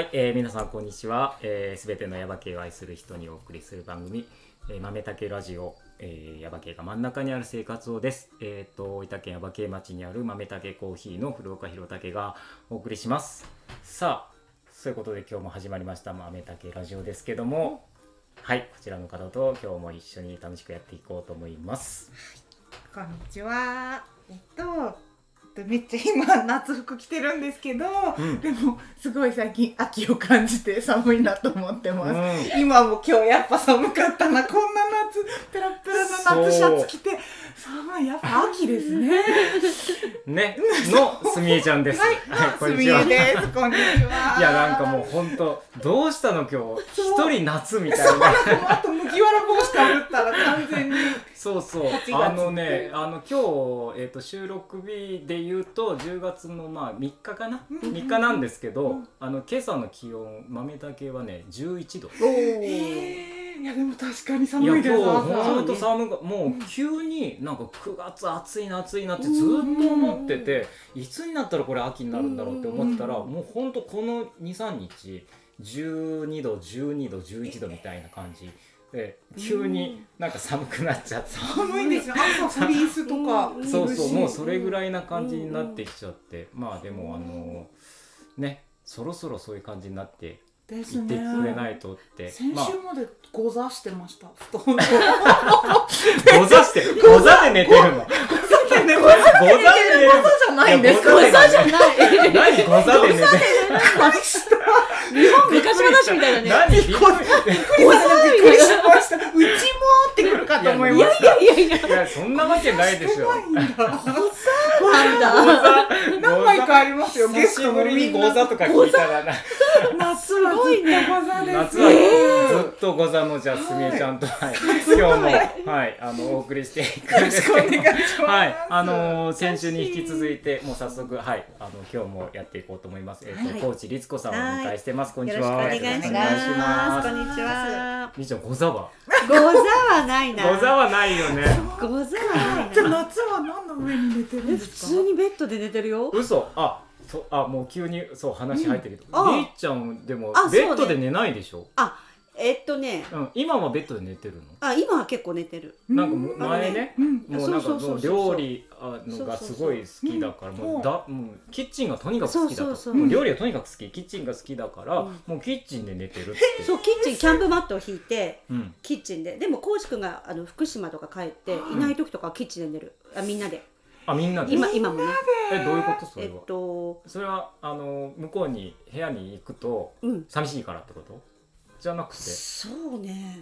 はい、えー、皆さんこんにちは。す、えー、べ、てのヤバ系を愛する人にお送りする番組、えー、豆竹ラジオ、えー、ヤバ系が真ん中にある生活をです。えっ、ー、と、大分県ヤバ系町にある豆竹コーヒーの古岡弘武がお送りします。さあ、そういうことで今日も始まりました豆竹ラジオですけども、はい、こちらの方と今日も一緒に楽しくやっていこうと思います。はいこんにちは。えっと、めっちゃ今夏服着てるんですけど、うん、でもすごい最近秋を感じて寒いなと思ってます、うん、今も今日やっぱ寒かったな。こんな夏ペラペラの夏シャツ着て寒いやっぱ秋ですね。ねのすみえちゃんです。はい、はい、すみえです。こんにちは。いやなんかもう本当どうしたの今日？一人夏みたいな。あと麦わら帽子かぶったら完全にそうそう。あのねあの今日、えーと、収録日で言うと10月のまあ3日かな、う3日なんですけど、あの今朝の気温豆だけはね11度。えー、いやでも確かに寒いですいや今日本当寒がもう急になんか9月暑いな暑いなってずっと思ってていつになったらこれ秋になるんだろうって思ったらもう本当この23日12度12度11度みたいな感じ。で急になんか寒くなっちゃって。寒いですよ。朝フリースとかそうそうもうそれぐらいな感じになってきちゃって、まあでもあのねそろそろそういう感じになって言ってくれないとって、先週までご座してました、布団ご座して ご座で寝てるの。ご座で寝てる。ご座じゃないんですかご座じゃない。何ご座で寝てる日本昔話みたいなね。何？びっくりしました。うちもってくるかと思いました。いやいやいやいや。そんなわけないでしょ。ご座なんだ何枚かありますよ久しぶりにご座とか聞いたらな夏はずっとです夏はずっとのじゃすみえちゃんと今日もはいあのお送りしていくんですけどはいあのー、先週に引き続いてもう早速はいあの今日もやっていこうと思います。えっ、ー、と、はい、高知律子さんをお迎えしてます。こんにちは。お願いします。こんにちは。みちゃん、ござは？ござはないな。ござはないよね。ござはないな。じゃ夏は何の上に寝てるんですか？普通にベッドで寝てるよ。嘘。あ。そあもう急にそう話入ってるけど、り、っちゃんでもベッドで寝ないでしょ？あえっとね、うん、今はベッドで寝てるの？あ今は結構寝てる。なんか前ね、もうなんかもう料理のがすごい好きだからもうだもうキッチンがとにかく好きだと料理がとにかく好き。キッチンが好きだから、もうキッチンで寝てるって。そうキッチンキャンプマットを引いて、キッチンで。でも浩司君があの福島とか帰っていない時とかはキッチンで寝る。あみんなで。あみんなで今今もね。えどういうこと？それは、えっと、それはあの向こうに部屋に行くと、寂しいからってこと？じゃなくて？そうね。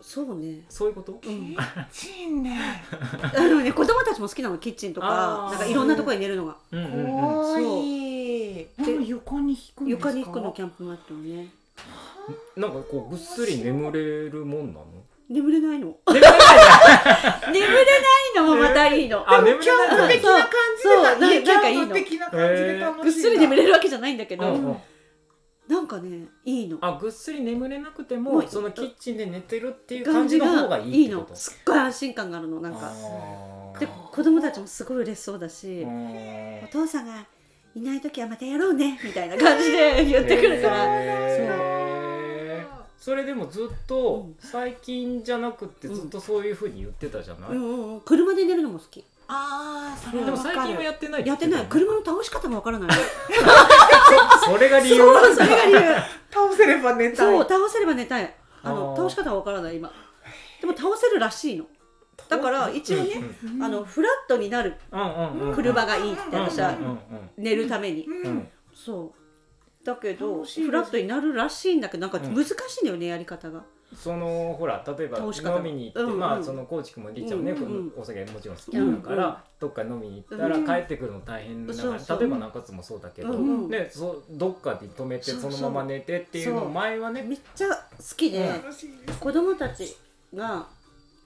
そうね。そういうこと、キッチンね。あのね子供たちも好きなのキッチンとか。なんかいろんなところに寝るのが、うんうんうん、そう。で床に引く床に引くのキャンプマットをね。なんかこうぐっすり眠れるもんなの？眠れないの。眠れない眠れないのもまたいいの、あ眠れない的な感じでそう。なんかいいの。的な感じで楽しいぐっすり眠れるわけじゃないんだけど、うん。うんなんかねいいの。あぐっすり眠れなくてもそのキッチンで寝てるっていう感じの方がいいいいの。すっごい安心感があるのなんか。で子供たちもすごい嬉しそうだしお父さんがいない時はまたやろうねみたいな感じで言ってくるから。そうそれでもずっと最近じゃなくてずっとそういうふうに言ってたじゃない、うんうんうん、車で寝るのも好き。ああそれでも最近はやってないやってない。車の倒し方がわからない。それが理由？それが理由。倒せれば寝たい。そう倒せれば寝たい。あの倒し方がわからない今。でも倒せるらしいの。だから一応ね、うんうん、あのフラットになる車がいいって私は寝るために、うん、そうだけどフラットになるらしいんだけどなんか難しいんだよね、やり方が。そのほら例えば飲みに行って、まあそのコーチ君もりっちゃんもね、お酒もちろん好きだから、どっか飲みに行ったら帰ってくるの大変だから、うん、例えば中津もそうだけど、うんうん、ね、そどっかで止めてそのまま寝てっていうの前はねめっちゃ好きで、うん、子供たちが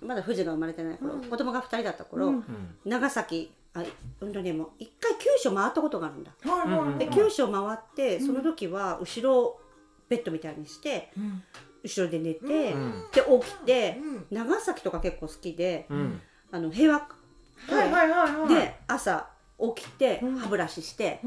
まだ富士が生まれてない頃、うん、子供が2人だった頃、うん、長崎あうんとねもう一回九州回ったことがあるんだ、で九州回ってその時は後ろベッドみたいにして、後ろで寝て、で起きて、長崎とか結構好きで、あの平和で朝起きて歯ブラシして、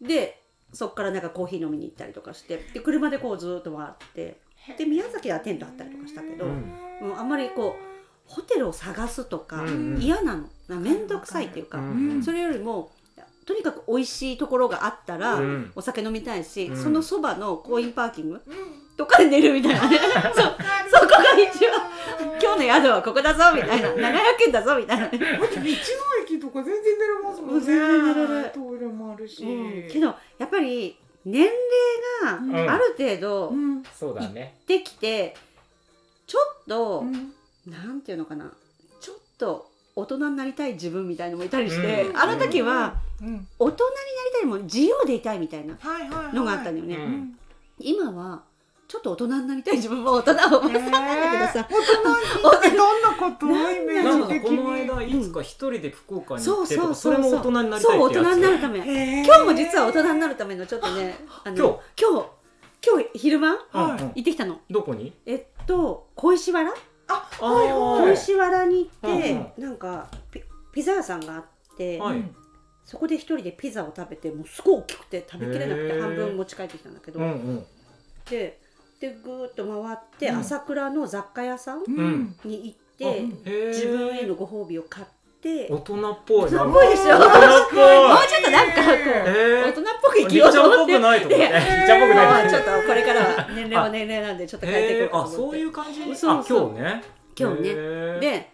でそっからなんかコーヒー飲みに行ったりとかしてで車でこうずっと回ってで宮崎はテントあったりとかしたけど、もうあんまりこうホテルを探すとか嫌なの。面倒くさいっていうか、それよりもとにかく美味しいところがあったら、お酒飲みたいし、そのそばのコインパーキングとかで寝るみたいな。ね そそこが一番今日の宿はここだぞみたいな。700円だぞみたいな。道の駅とか全然寝れますもんね。全然寝れる。トイレもあるし、うん、けどやっぱり年齢がある程度そうだね。できてちょっと、ていうのかな。ちょっと大人になりたい自分みたいのもいたりして、うん、あの時は、大人になりたいも自由でいたいみたいな。のがあったのよね。今はちょっと大人になりたい自分も大人は思ってたんだけどさ、大人にどんなことなんかこの間いつか一人で福岡に行ってとかそれも大人になりたいそう大人になるため。今日も実は大人になるためのちょっとねあの今日？今日昼間行ってきたの。どこに？えっと小石原？あ小石原に行ってなんかピザ屋さんがあってそこで一人でピザを食べてもうすごい大きくて食べきれなくて半分持ち帰ってきたんだけど。ででぐーっと回って朝倉の雑貨屋さんに行って、自分へのご褒美を買って。大人っぽい。大人っぽいでしょ？もうちょっとなんかこう、大人っぽく生きようと思って。ちゃんっぽくないと思っちゃんっぽくない。ちょっとこれからは年齢は年齢なんでちょっと変えていこうあ、そういう感じ。そう今日ね。今日ね。で、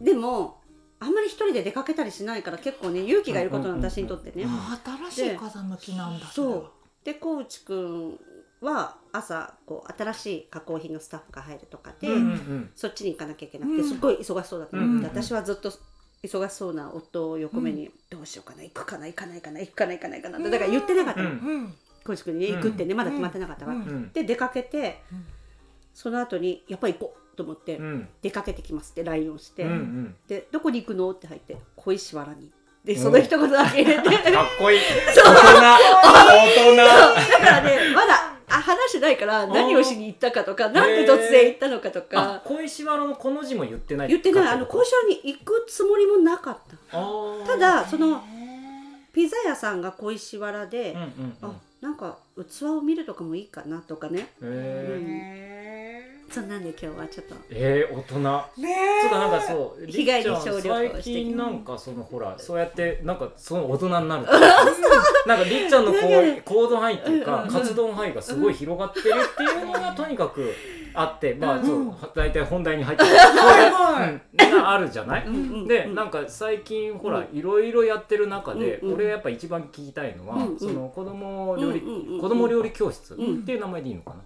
でも。あんまり一人で出かけたりしないから結構ね勇気がいることの私にとってね、新しい風向きなんだそうで小内くんは朝こう新しい加工品のスタッフが入るとかで、うんうん、そっちに行かなきゃいけなくて、すっごい忙しそうだったの、うんうん、私はずっと忙しそうな夫を横目に、どうしようかな行くかな行かないかな行くかな行かないかなってだから言ってなかった。の浩司、君に、ね、行くってねまだ決まってなかったから、で出かけて、その後にやっぱり行こうと思って、出かけてきますって LINE をして、でどこに行くの？って入って小石原にでその一言だけ入れて、かっこいい。大人。大人。だからねまだあ話してないから何をしに行ったかとかなんで突然行ったのかとか。小石原のこの字も言ってない言ってない。あの小石原に行くつもりもなかった。ただそのピザ屋さんが小石原で、うんうんうん、あなんか器を見るとかもいいかなとかね、うんそんなんで今日はちょっと。えー、大人。ねそうかなんかそう最近なんかそのほらそうやってなんかその大人になるなんかりっちゃんのこう行動範囲っていうか活動範囲がすごい広がってるっていうのがとにかくあってまあそう大体本題に入ってる。があるじゃない？でなんか最近ほらいろいろやってる中で俺やっぱ一番聞きたいのはその子供料理子供料理教室っていう名前でいいのかな？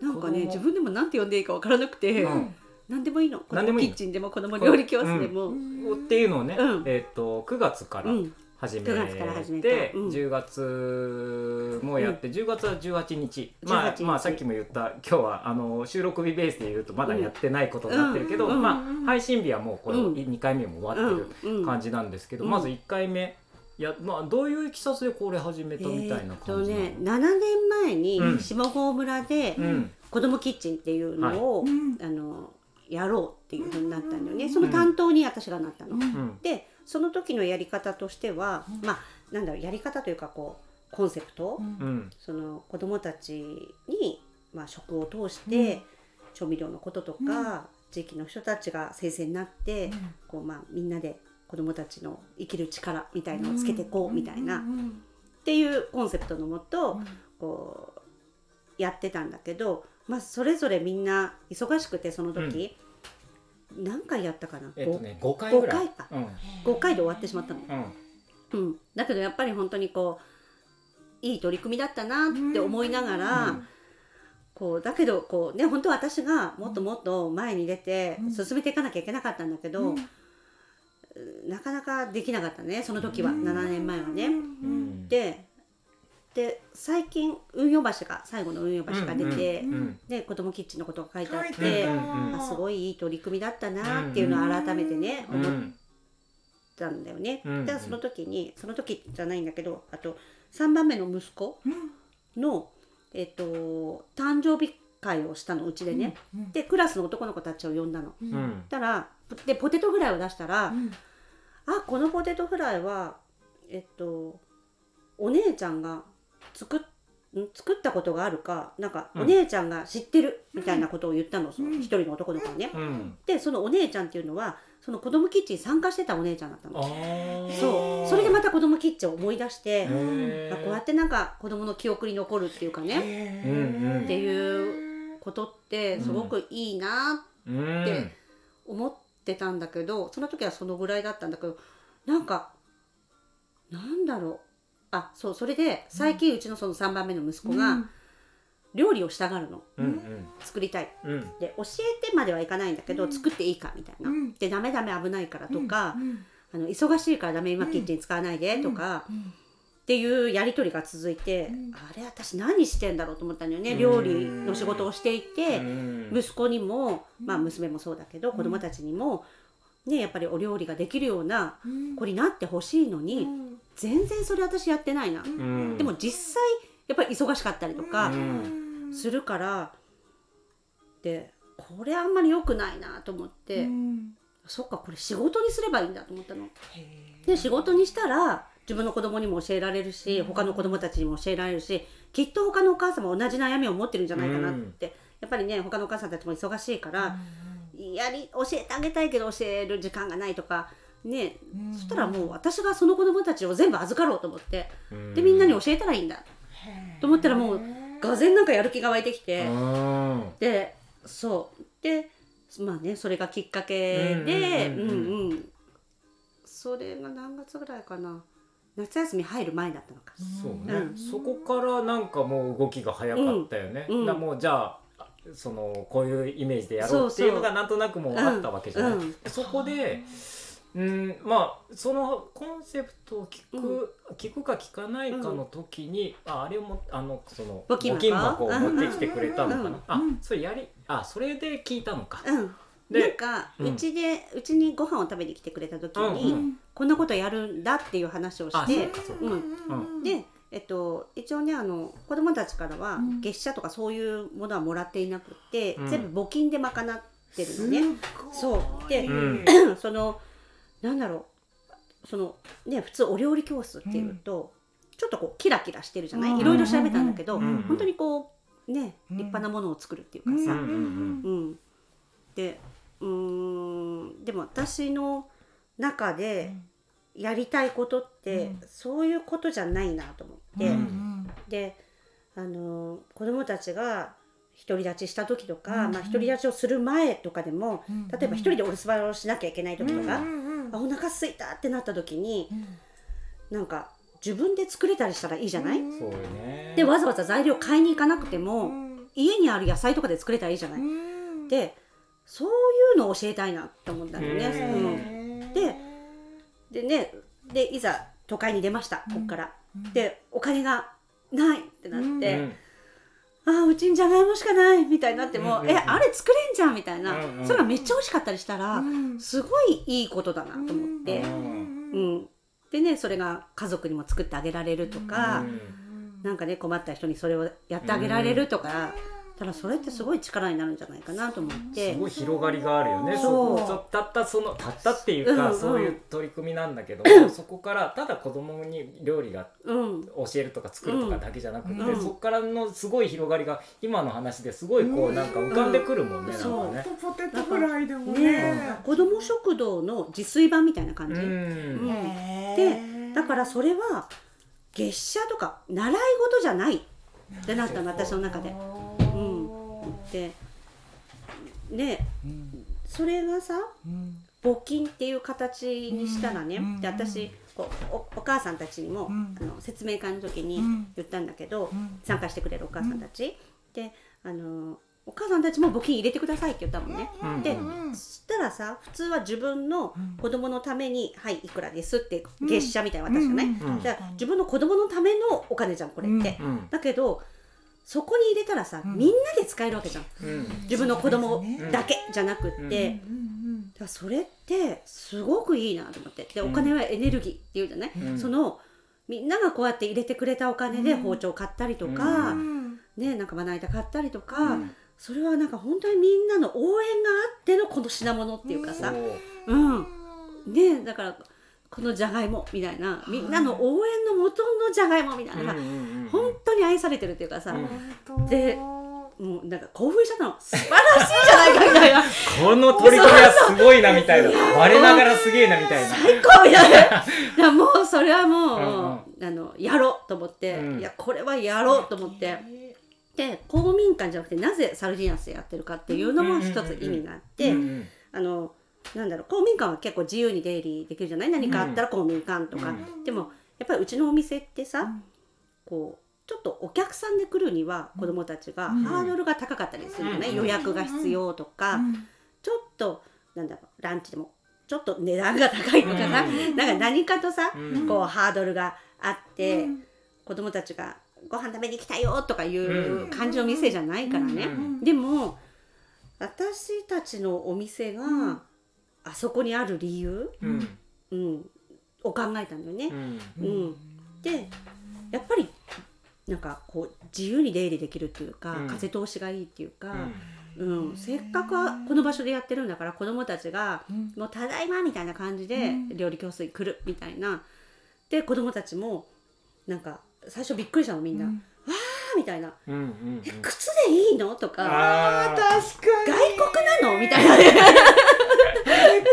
なんかね自分でもなんて呼んでいいか分からなくて、うん、何でもいいの。何でもキッチンでも子供料理教室でも、うん、っていうのをね、うん、えっ、ー、と9月から始めて、うん、て、うん、10月もやって、うん、10月は18日、まあ、まあさっきも言った今日はあの収録日ベースで言うとまだやってないことになってるけど、まあ、配信日はもうこれ2回目も終わってる感じなんですけど、まず1回目。いやまあどういういきさつでこれ始めたみたいな感じなの、えー、とね7年前に下郷村で子どもキッチンっていうのを、あのやろうっていうふうになったんだよね。その担当に私がなったの。うん、でその時のやり方としては、まあなんだろうやり方というかこうコンセプト、うん、その子どもたちに、まあ、食を通して、調味料のこととか、地域の人たちが先生になって、こうまあ、みんなで子どもたちの生きる力みたいのをつけていこうみたいな、っていうコンセプトのもと、こうやってたんだけど、まあ、それぞれみんな忙しくてその時、何回やったかな、えっとね、5回ぐらい ,5 回か、うん、5回で終わってしまったの、うん、うん、だけどやっぱり本当にこういい取り組みだったなって思いながら、うん、こうだけどこうね本当は私がもっともっと前に出て進めていかなきゃいけなかったんだけど、なかなかできなかったねその時は、7年前はね。でで最近運用橋が最後の運用橋が出て、で子どもキッチンのことが書いてあって、あすごいいい取り組みだったなっていうのを改めてね、思ったんだよね。でその時にその時じゃないんだけどあと3番目の息子の、えっと誕生日会をしたのうちでね、でクラスの男の子たちを呼んだの。たらでポテトフライを出したら、あこのポテトフライはえっとお姉ちゃんが作っ作ったことがあるかなんかお姉ちゃんが知ってるみたいなことを言ったの、その一人の男の子にね。でそのお姉ちゃんっていうのはその子供キッチン参加してたお姉ちゃんだったの。そう。それでまた子供キッチンを思い出してあこうやってなんか子供の記憶に残るっていうかね。っていうことってすごくいいなって思ってたんだけどその時はそのぐらいだったんだけどなんかなんだろう。あそうそれで最近うちのその3番目の息子が料理をしたがるの、うんうん、作りたい、うん、で教えてまではいかないんだけど、うん、作っていいかみたいな、うん、でダメダメ危ないからとか、あの忙しいからダメ今キッチン使わないでとか、っていうやり取りが続いて、あれ私何してんだろうと思ったんだよね、料理の仕事をしていて、息子にも、まあ、娘もそうだけど、子供たちにも、ね、やっぱりお料理ができるような子になってほしいのに、全然それ私やってないな、でも実際やっぱり忙しかったりとかするから、でこれあんまり良くないなと思って、そっかこれ仕事にすればいいんだと思ったの。で仕事にしたら自分の子供にも教えられるし他の子供たちにも教えられるしきっと他のお母さんも同じ悩みを持ってるんじゃないかなって、やっぱりね他のお母さんたちも忙しいから、やり教えてあげたいけど教える時間がないとかね、そしたらもう私がその子供たちを全部預かろうと思って、でみんなに教えたらいいんだ。と思ったらもうがぜなんかやる気が湧いてきて。でそう。でまあねそれがきっかけでうんうん。それが何月ぐらいかな夏休み入る前だったのか。そうね、うん、そこからなんかもう動きが早かったよね、うん。うん、もうじゃあそのこういうイメージでやろうっていうのがなんとなくもうあったわけじゃない、そこでうんまあそのコンセプトを聞く、うん、聞くか聞かないかの時に、うん、ああれもあのその募金箱。を持ってきてくれたのかな、うん、あそれやりあそれで聞いたのか。うんなんかうち、でうちにご飯を食べに来てくれた時に、うんうん、こんなことやるんだっていう話をして、うん、で、えっと、一応ねあの子供たちからは月謝とかそういうものはもらっていなくて、全部募金で賄ってるのね。そう。で、そのなんだろう。そのね普通お料理教室っていうと、ちょっとこうキラキラしてるじゃない、いろいろ調べたんだけど、本当にこうね立派なものを作るっていうかさ、うん。でうんでも私の中でやりたいことって、そういうことじゃないなと思って、であの子供たちが独り立ちした時とか、うん、まあ、独り立ちをする前とかでも、うん、例えば一人でお留守番をしなきゃいけない時とか、うんあお腹すいたってなった時に、うん、なんか自分で作れたりしたらいいじゃない、そうね、でわざわざ材料買いに行かなくても、家にある野菜とかで作れたらいいじゃない？でそういうのを教えたいなって思ったんだよね。うん、ででねでいざ都会に出ましたこっから。でお金がないってなって。あうちにじゃがいもしかないみたいになっても、うんうん、えあれ作れんじゃんみたいな、うんうん、それがめっちゃ美味しかったりしたら、うん、すごいいいことだなと思って、うん、でねそれが家族にも作ってあげられるとか、うん、なんかね困った人にそれをやってあげられるとか、ただそれってすごい力になるんじゃないかなと思って。すごい広がりがあるよね。そう。たったそのたったっていうか、うんうん、そういう取り組みなんだけど、そこからただ子供に料理が教えるとか作るとかだけじゃなくて、うん、そこからのすごい広がりが今の話ですごいこうなんか浮かんでくるもんね、うん、なんかね。ポテトフライでもね。ね子供食堂の自炊版みたいな感じ、うん、でだからそれは月謝とか習い事じゃないってなったの私の中で。ってね、うん、それがさ、うん、募金っていう形にしたらね、うん、で私こうおお母さんたちにも、あの説明会の時に言ったんだけど、参加してくれるお母さんたち、であのお母さんたちも募金入れてくださいって言ったもんね。でそしたらさ普通は自分の子供のために「はいいくらです」って月謝みたいな渡すじゃない、じゃあ自分の子供のためのお金じゃんこれって。だけどそこに入れたらさ、みんなで使えるわけじゃん、自分の子供だけじゃなくって、だそれってすごくいいなと思って。でお金はエネルギーっていうじゃない、そのみんながこうやって入れてくれたお金で包丁買ったりとか、ねなんかまな板買ったりとか、それはなんか本当にみんなの応援があってのこの品物っていうかさ、うん。ねだからこのじゃがいもみたいなみんなの応援の元のじゃがいもみたいな、本当に愛されてるっていうかさ、でもうなんか興奮しちゃったの。素晴らしいじゃないかみたいな。この取り組みはすごいなみたいな。我ながらすげえなみたいな。最高みた いなもうそれはもう、うん、あのやろうと思って、うん、いやこれはやろうと思って。で公民館じゃなくてなぜサルディナスでやってるかっていうのも一つ意味があって、あのなんだろう公民館は結構自由に出入りできるじゃない？何かあったら公民館とか、うん、でもやっぱりうちのお店ってさ、うん、こうちょっとお客さんで来るには子どもたちがハードルが高かったりするよね、予約が必要とか、ちょっとなんだろうランチでもちょっと値段が高いとかさ、なんか何かとさ、こうハードルがあって、子どもたちがご飯食べに来たよとかいう感じの店じゃないからね、でも私たちのお店が、あそこにある理由、うん。うん、を考えたんだよね。うん、でやっぱりなんかこう自由に出入りできるっていうか、風通しがいいっていうか、うん。せっかくこの場所でやってるんだから子どもたちが「もうただいま」みたいな感じで料理教室に来るみたいな。で子どもたちもなんか最初びっくりしたのみんな。わーみたいな、うんうんうん、え靴でいいの？とか。あ確かに。外国なの？みたいな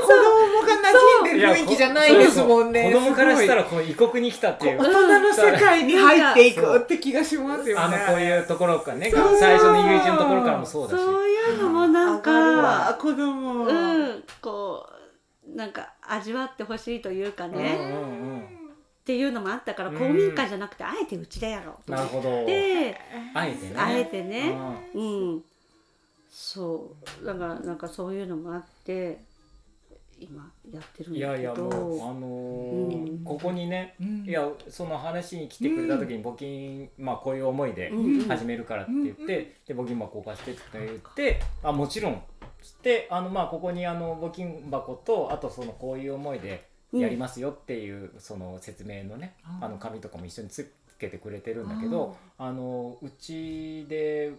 子供が馴染んでる雰囲気じゃないですもんね子供からしたらこう異国に来たっていう大人の世界に入っていくって気がしますよねあのこういうところかね最初の入り口のところからもそうだしそういうのもなんか子供うんこうなんか味わってほしいというかね、うんうんうんっていうのもあったから公民館じゃなくてあえてうちでやろうなるほどであえてねあえてねうんそうだからなんかそういうのもあって今やってるんだけど。いやいやもうあのーうん、ここにね、うん、いやその話に来てくれた時に募金、まあこういう思いで始めるからって言って、で募金箱置かせてって言ってあもちろん。つってあのまあここにあの募金箱とあとそのこういう思いでやりますよっていう、その説明のねあ。の紙とかも一緒につけてくれてるんだけどあのうちで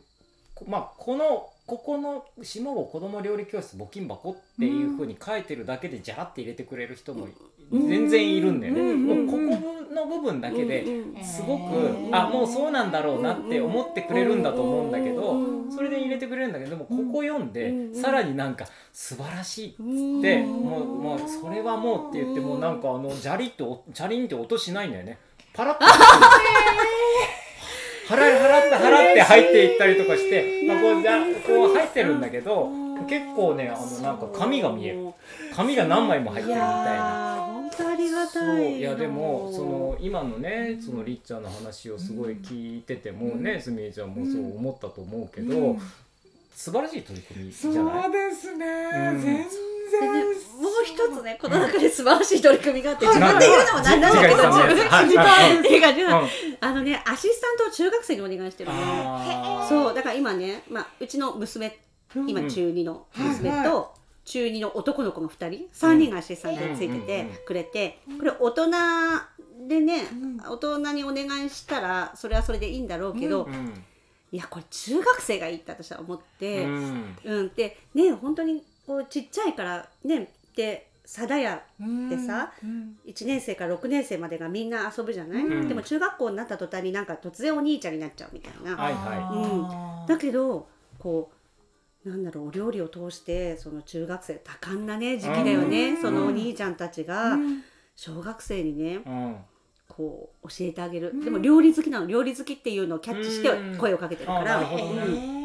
まあこのここの下郷子ども料理教室募金箱っていうふうに書いてるだけでジャラって入れてくれる人も全然いるんだよね。もうここの部分だけですごくあもうそうなんだろうなって思ってくれるんだと思うんだけどそれで入れてくれるんだけどでもここ読んでさらになんか素晴らしいっつってもうもうそれはもうって言ってもうなんかあのジャリッとチャリンって音しないんだよね。パラッと 払払って払って入っていったりとかして、まあ、こうじゃこう入ってるんだけど結構ねあのなんか紙が見える。紙が何枚も入ってるみたいな。本当ありがたいいやでもその今のねそのりっちゃんの話をすごい聞いててもねすみれちゃんもそう思ったと思うけど、うん、素晴らしい取り組みじゃない？そうですね、うん、全然もう一つねこの中で素晴らしい取り組みがあって自分で言うのもなんだけど自分であのねアシスタントを中学生にお願いしてるのそうだから今ね、まあ、うちの娘今中2の娘と、中2の男の子の2人。3人がアシスタントについててくれてこれ大人でね大人にお願いしたらそれはそれでいいんだろうけど、いやこれ中学生がいいって私は思って、うん、うん、でね本当にこうちっちゃいからねで貞屋ってさ、うん、1年生から6年生までがみんな遊ぶじゃない、うん、でも中学校になった途端になんか突然お兄ちゃんになっちゃうみたいな。はいはい。うん、だけどこうなんだろうお料理を通してその中学生多感なね時期だよね、そのお兄ちゃんたちが小学生にね、こう教えてあげる、でも料理好きなの。料理好きっていうのをキャッチして声をかけてるから。うん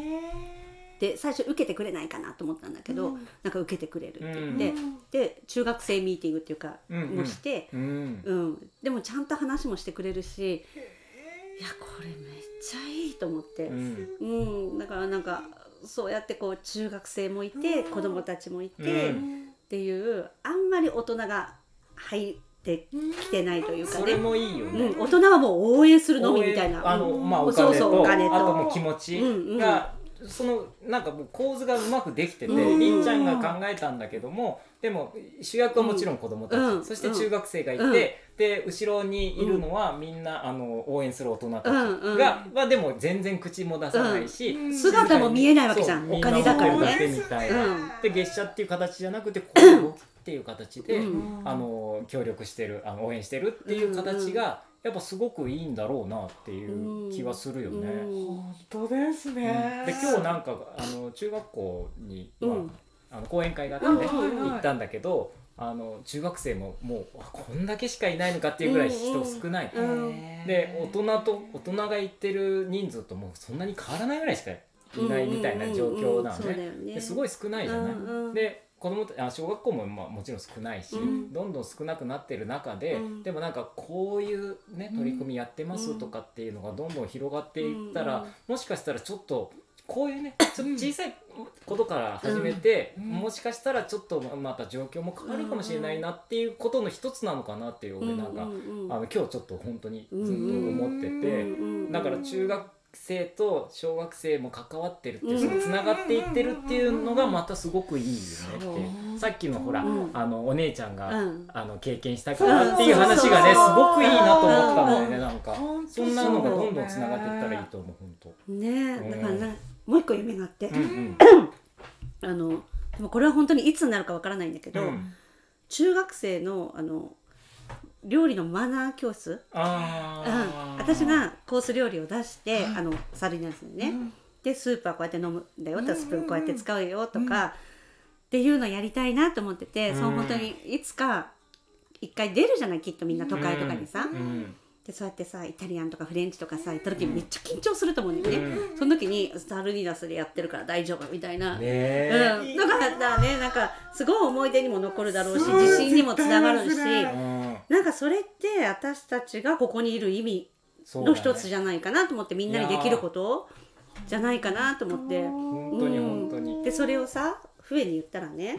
で最初受けてくれないかなと思ったんだけど、うん、なんか受けてくれるって言って、うん、で中学生ミーティングっていうか、もして、うん、うん、でもちゃんと話もしてくれるしいやこれめっちゃいいと思って、うん。だからなんかそうやってこう中学生もいて、子供たちもいて、っていうあんまり大人が入ってきてないというかね。それもいいよね。うん、大人はもう応援するのみみたいな。あの、まあ、お金と、そうそうお金とあとも気持ちがそのなんかもう構図がうまくできててりんちゃんが考えたんだけどもでも主役はもちろん子供たち、うん、そして中学生がいて、うん、で後ろにいるのはみんなあの応援する大人たちが、うん。まあ、でも全然口も出さないし、姿も見えないわけじゃん。お金だからね。みたいな、で月謝っていう形じゃなくて こうっていう形で、あの協力してるあの応援してるっていう形が、やっぱすごくいいんだろうなっていう気はするよね。本当ですね。で今日なんかあの中学校に、まあ、あの講演会があってね、行ったんだけど。あの中学生ももうこんだけしかいないのかっていうぐらい人少ない、で大人と大人が行ってる人数ともそんなに変わらないぐらいしかいないみたいな状況なのね,、ですごい少ないじゃない。で子供あ小学校もまあもちろん少ないし、うん、どんどん少なくなってる中で、うん、でもなんかこういうね取り組みやってますとかっていうのがどんどん広がっていったら、もしかしたらちょっとこういうね ちょっと小さいことから始めて、もしかしたらちょっとまた状況も変わるかもしれないなっていうことの一つなのかなっていう俺なんか、あの今日ちょっと本当にずっと思ってて、だから中学生と小学生も関わってるっていうつながっていってるっていうのがまたすごくいいよねって。さっきのほら、あのお姉ちゃんが、あの経験したからっていう話がねすごくいいなと思ったんだよねなんか。そんなのがどんどんつながっていったらいいと思う本当。ね。だからねもう一個夢があって、あのでもこれは本当にいつになるかわからないんだけど、中学生のあの料理のマナー教室？あ、うん、私がコース料理を出して、あのサルディナですよね、うん、でスープはこうやって飲むんだよ、うん、スプーンこうやって使うよとか、っていうのやりたいなと思ってて、その本当にいつか一回出るじゃないきっとみんな都会とかにさ、でそうやってさイタリアンとかフレンチとかさ行った時めっちゃ緊張すると思うんだよね、うん、その時にサルディナスでやってるから大丈夫みたいな、ねうん、だからね。なんかすごい思い出にも残るだろうし自信にもつながるし、なんかそれって私たちがここにいる意味の一つじゃないかなと思って、みんなにできることじゃないかなと思って。本当に本当に、でそれをさ笛に言ったらね、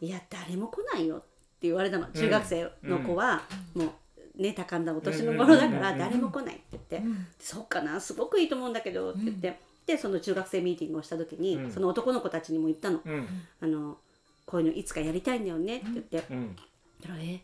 いや誰も来ないよって言われたの。中学生の子は、もうね高んだお年の頃だから誰も来ないって言って、そうかなすごくいいと思うんだけどって言って、でその中学生ミーティングをした時に、その男の子たちにも言ったの,、あのこういうのいつかやりたいんだよねって言って、うん、だからえ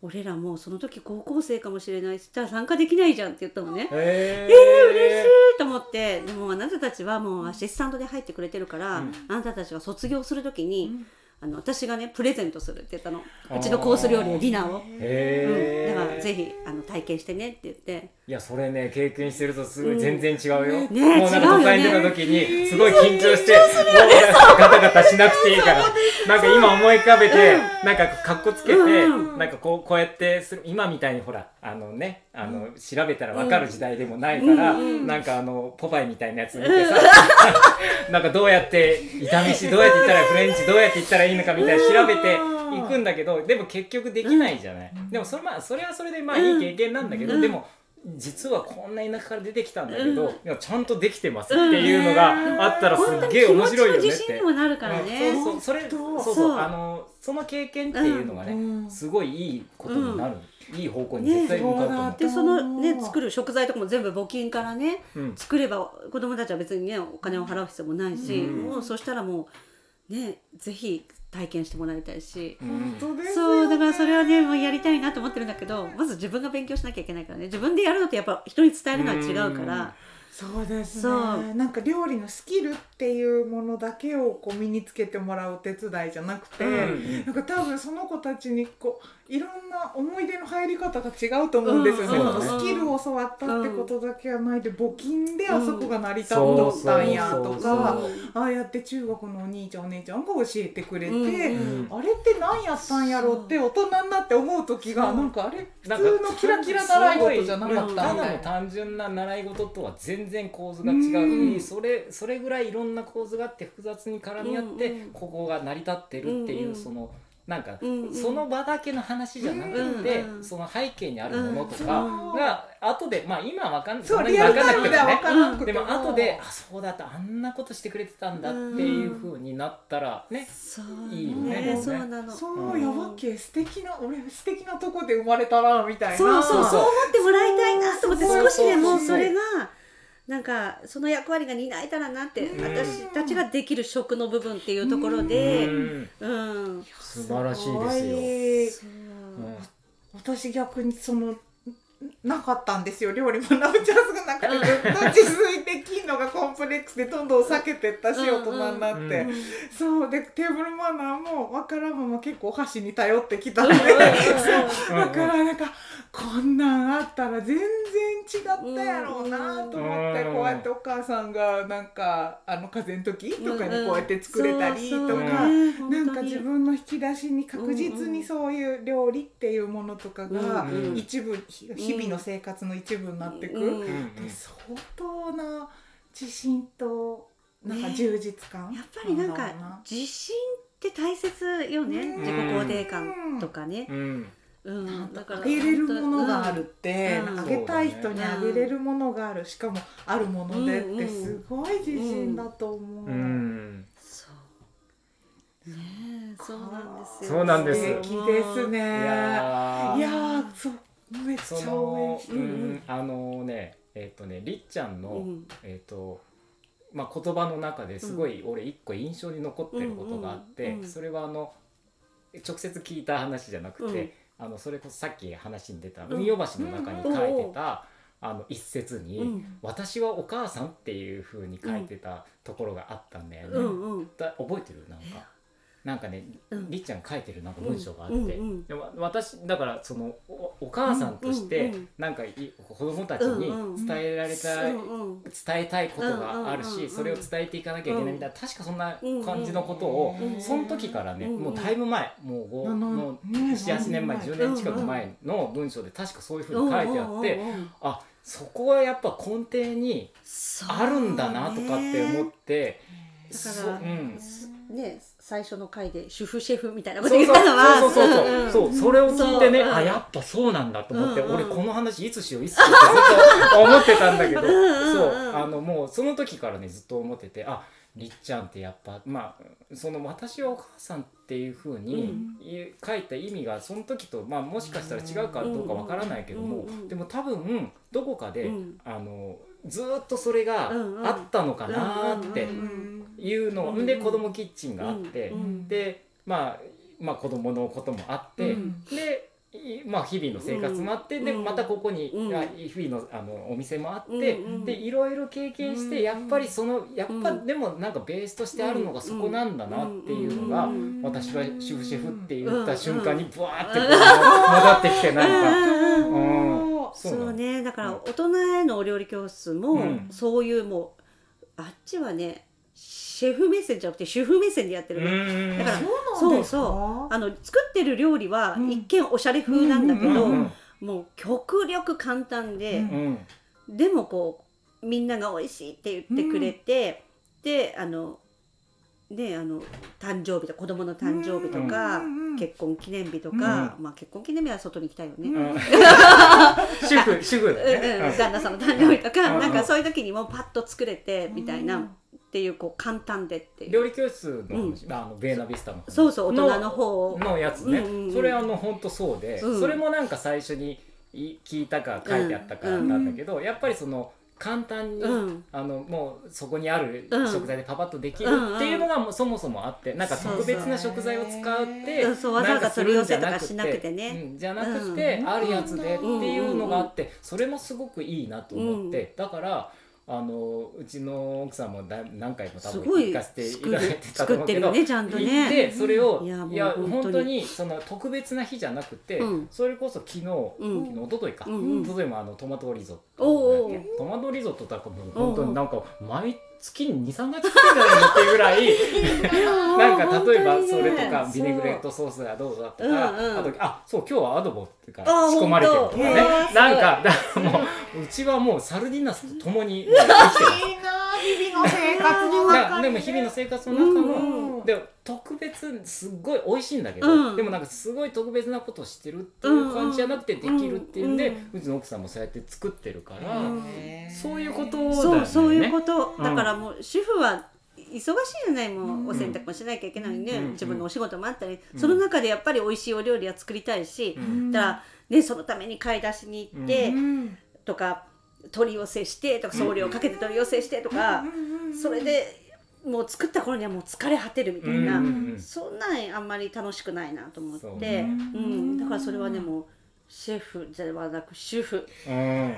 俺らもその時高校生かもしれないしたら参加できないじゃんって言ったのね。えー、えー、嬉しいと思って。でもあなたたちはもうアシスタントで入ってくれてるから、うん、あなたたちは卒業する時に、うんあの私がねプレゼントするって言ったの。うちのコース料理のディナーを、へうん、だからぜひあの体験してねって言って。いやそれね経験してるとすごい全然違うよ、うん、ねもうなんか都会に出た時にすごい緊張して、もうガタガタしなくていいから。なんか今思い浮かべて、なんかかっこつけて、なんかこうこうやってする今みたいにほらあのねあの、調べたら分かる時代でもないから、なんかあのポパイみたいなやつ見てさ、なんかどうやって炒めしどうやって言ったらフレンチどうやって言ったらいいのかみたいな調べていくんだけどでも結局できないじゃない、でもそれ,、まあ、それはそれでまあいい経験なんだけど、でも実はこんな田舎から出てきたんだけど、いやちゃんとできてますっていうのがあったらすっげえ面白いよねって。にもなるからね。そうそうそれそうそうあのその経験っていうのがね、すごいいいことになる。いい方向に絶対向かうと思う、でそのね作る食材とかも全部募金からね、作れば子供たちは別にねお金を払う必要もないし、もうそしたらもうねぜひ体験してもらいたいし、そうだからそれはねもうやりたいなと思ってるんだけどまず自分が勉強しなきゃいけないからね。自分でやるのとやっぱ人に伝えるのは違うから。そうですね。なんか料理のスキルっていうものだけをこう身につけてもらうお手伝いじゃなくて、うん、なんか多分その子たちにこういろんな思い出の入り方が違うと思うんですよね、うん、スキルを教わったってことだけはないで募金であそこが成り立っとったんやとかああやって中国のお兄ちゃんお姉ちゃんが教えてくれて、うん、あれって何やったんやろって大人になって思う時がなんかあれ普通のキラキラ習い事じゃなかったみただの単純な習い事とは全然構図が違うし、それそれぐらいいろんな構図があって複雑に絡み合って、ここが成り立ってるっていう、その。なんか、その場だけの話じゃなくて、その背景にあるものとかが後でまあ今は分かんそんなに分かんなくてもね。でも。後であそうだったあんなことしてくれてたんだっていうふうになったらね、いいよね。そうなの。そのやばけ素敵な俺素敵なとこで生まれたなみたいな。そうそうそう。思ってもらいたいなと思って少しでもそれがなんかその役割が担えたらなって私たちができる食の部分っていうところでうん。素晴らしいですよ。私逆にそのなかったんですよ。料理学ぶチャンスがなくてずっと自炊できん。のがコンプレックスでどん。どん。避けてったし大人になって、そうでテーブルマナーも分からんまま結構お箸に頼ってきたんで。だからなんかこんなんあったら全然違ったやろうなと思ってこうやってお母さんがなんかあの風邪の時とかにこうやって作れたりとかなんか自分の引き出しに確実にそういう料理っていうものとかが一部日々の生活の一部になってく、で相当な自信となんか充実感、やっぱりなんか自信って大切よね、自己肯定感とかね。うん、だからあげれるものがあるって、あげたい人にあげれるものがある。しかもあるものでってすごい自信だと思う。うん。ねそうなんですよ。そうなんです。素敵ですね。いやいやそうめっちゃ嬉しい。うん、あのねえっ、ー、とねりっちゃんの、うん、えっ、ー、とまあ言葉の中ですごい俺一個印象に残ってることがあって、それはあの直接聞いた話じゃなくて、あのそれこそさっき話に出た運用橋の中に書いてた、あの一節に、私はお母さん」っていうふうに書いてたところがあったんだよね。だ覚えてる？なんかなんかね、りっちゃん書いてるなんか文章があって、でも私だからそのお母さんとしてなんか子供たちに伝えられた、伝えたいことがあるし、それを伝えていかなきゃいけないみたいな、確かそんな感じのことを、その時からね、もうだいぶ前もうもう78年前10年近く前の文章で確かそういうふうに書いてあって、あそこはやっぱ根底にあるんだなとかって思って。だから、ね最初の回で主婦シェフみたいなこと言ったのは。そうそうそうそう、それを聞いてね、あやっぱそうなんだと思って、俺この話いつしよういつしようってずっと思ってたんだけど。そうあのもうその時からねずっと思っててありっちゃんってやっぱまあその「私はお母さん」っていうふうに書いた意味がその時と、まあ、もしかしたら違うかどうかわからないけども、でも多分どこかで、あのずっとそれがあったのかなっていうので子供キッチンがあってでまあまあ子供のこともあってでまあ、日々の生活もあって、でまたここに、日々のあのお店もあって、でいろいろ経験して、やっぱりそのやっぱ、でもなんかベースとしてあるのがそこなんだなっていうのが、私は主婦シェフって言った瞬間にブワーってこう戻ってきてなんか。うん。そうね。だから大人へのお料理教室も、そういうもうあっちはねシェフ目線じゃなくて主婦目線でやってるだからそうそうあの作ってる料理は一見おしゃれ風なんだけど、もう極力簡単で、でもこうみんなが美味しいって言ってくれて、であのねあの誕生日と子供の誕生日とか、結婚記念日とか、まあ結婚記念日は外に行きたいよね。主婦主婦旦那さんの誕生日とか、なんかそういう時にもパッと作れてみたいな。っていうこう簡単でっていう。料理教室の,、あのベーナビスタのそうそう大人の方のやつね、それあの本当そうで、それもなんか最初に聞いたか書いてあったかなんだけど、やっぱりその簡単に、うん、あのもうそこにある食材でパパッとできるっていうのがもうそもそもあってなんか特別な食材を使ってなんかするんじゃなくてね、じゃなくてあるやつでっていうのがあってそれもすごくいいなと思ってだからあのうちの奥さんもだ何回も多分行かせていただいてたと思うけど、ね、ちゃんとね。でそれを、いやいや本当に。その特別な日じゃなくて、うん、それこそ昨日、うん、昨日一昨日か、うんうん、一昨日もあのトマトリゾットトマトリゾットとかもう本当になんか毎月に23回作ってんじゃないのっていうぐらい なんか例えばそれとかビネグレットソースがどうだとか、あとあそう今日はアドボっていうか仕込まれてるとかね。なんかだからもううちはもうサルディナスと共に生きてます 日々の生活の中で。も日々の生活の中の、で特別すっごい美味しいんだけど、でもなんかすごい特別なことをしてるっていう感じじゃなくてできるっていうんで、うちの奥さんもそうやって作ってるから、そういうことだよね。そうそういうこと。だからもう主婦は忙しいじゃないもうお洗濯もしなきゃいけないね、自分のお仕事もあったり、その中でやっぱり美味しいお料理は作りたいし、だからねそのために買い出しに行って、とか取り寄せしてとか送料かけて取り寄せしてとか、それでもう作った頃にはもう疲れ果てるみたいな、そんなんあんまり楽しくないなと思って。う、ん、だからそれはでもシェフではなく主婦、うん、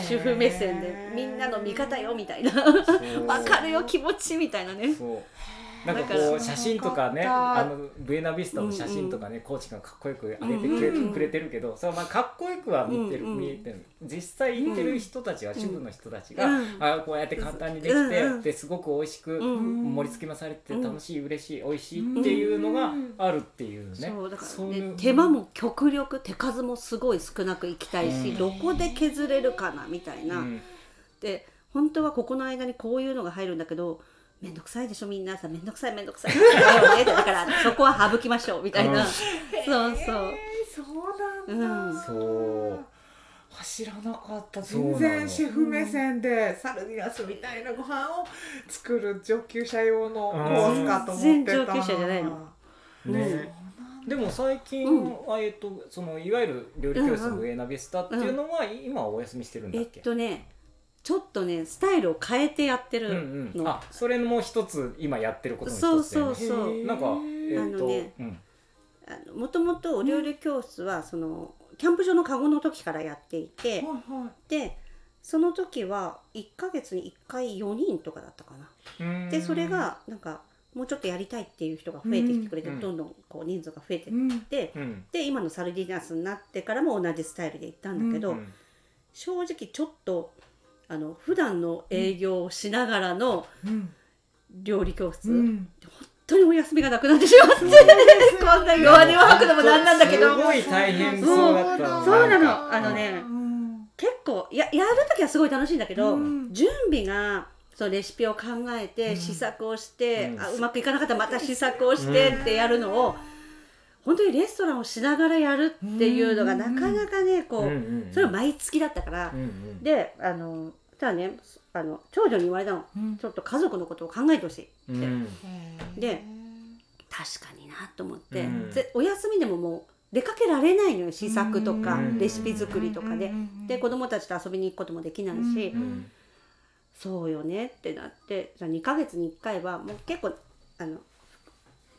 主婦目線でみんなの味方よみたいな。分かるよ気持ちみたいなねなんかこう写真とかねあのブエナビスタの写真とかね、コーチがかっこよく上げてくれ,、くれてるけどそれはまあかっこよくは見てる、見えてる実際行ってる人たちは、主婦の人たちが、あこうやって簡単にできて、ですごく美味しく盛り付けもされて楽しい嬉しい美味しいっていうのがあるっていうね、そうだからね手間も極力手数もすごい少なくいきたいし、どこで削れるかなみたいな。で本当はここの間にこういうのが入るんだけど面倒くさいでしょみんなさ面倒くさい面倒くさい。だからそこは省きましょうみたいな、うん、そうそう、そうなんだ、うん、そう。知らなかった。全然シェフ目線でサルディナスみたいなご飯を作る上級者用のコースかと思ってた、上級者じゃないの。ね、でも最近、うん、えっとそのいわゆる料理教室の上ナビスタっていうのは、今はお休みしてるんだっけ、えっとねちょっとねスタイルを変えてやってるの、うんうん、あそれも一つ今やってることの一つ、ね、そうそうそうなんかえー、あのね、もともとお料理教室はそのキャンプ場のカゴの時からやっていて、でその時は1か月に1回4人とかだったかな。でそれがなんかもうちょっとやりたいっていう人が増えてきてくれて、うん、どんどんこう人数が増えていって、うん、で今のサルディナスになってからも同じスタイルで行ったんだけど、うん、正直ちょっとあの普段の営業をしながらの料理教室、うん、本当にお休みがなくなってしまって、こんな弱音を吐くのもなんなんだけど。すごい大変そうだった。そう。なの。あのね、結構ややる時はすごい楽しいんだけど、準備がそうレシピを考えて試作をして、うあうまくいかなかったらまた試作をしてってやるのを、本当にレストランをしながらやるっていうのがなかなかねこう、それは毎月だったから、であのただねあの長女に言われたの、うん、ちょっと家族のことを考えてほしいって、うん、で確かになと思って、うん、お休みでももう出かけられないのよ試作とか、レシピ作りとかで、で子供たちと遊びに行くこともできないし、そうよねってなって。じゃあ2ヶ月に1回はもう結構あの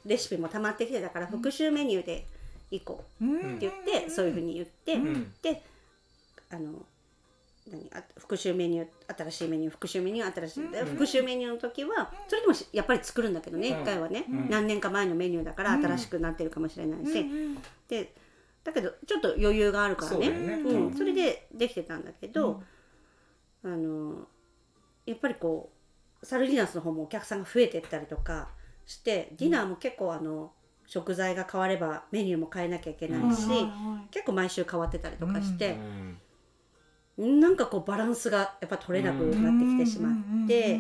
レシピも溜まってきてたから復習メニューで行こうって言って、そういうふうに言って、であの何復習メニュー新しいメニュー復習メニュー新しい、うん、復習メニューの時はそれでもやっぱり作るんだけどね、うん、1回はね、うん、何年か前のメニューだから新しくなってるかもしれないし、でだけどちょっと余裕があるからね。うん、それでできてたんだけど、あのやっぱりこうサルディナスの方もお客さんが増えてったりとかしてディナーも結構あの食材が変わればメニューも変えなきゃいけないし、結構毎週変わってたりとかして。なんかこうバランスがやっぱ取れなくなってきてしまって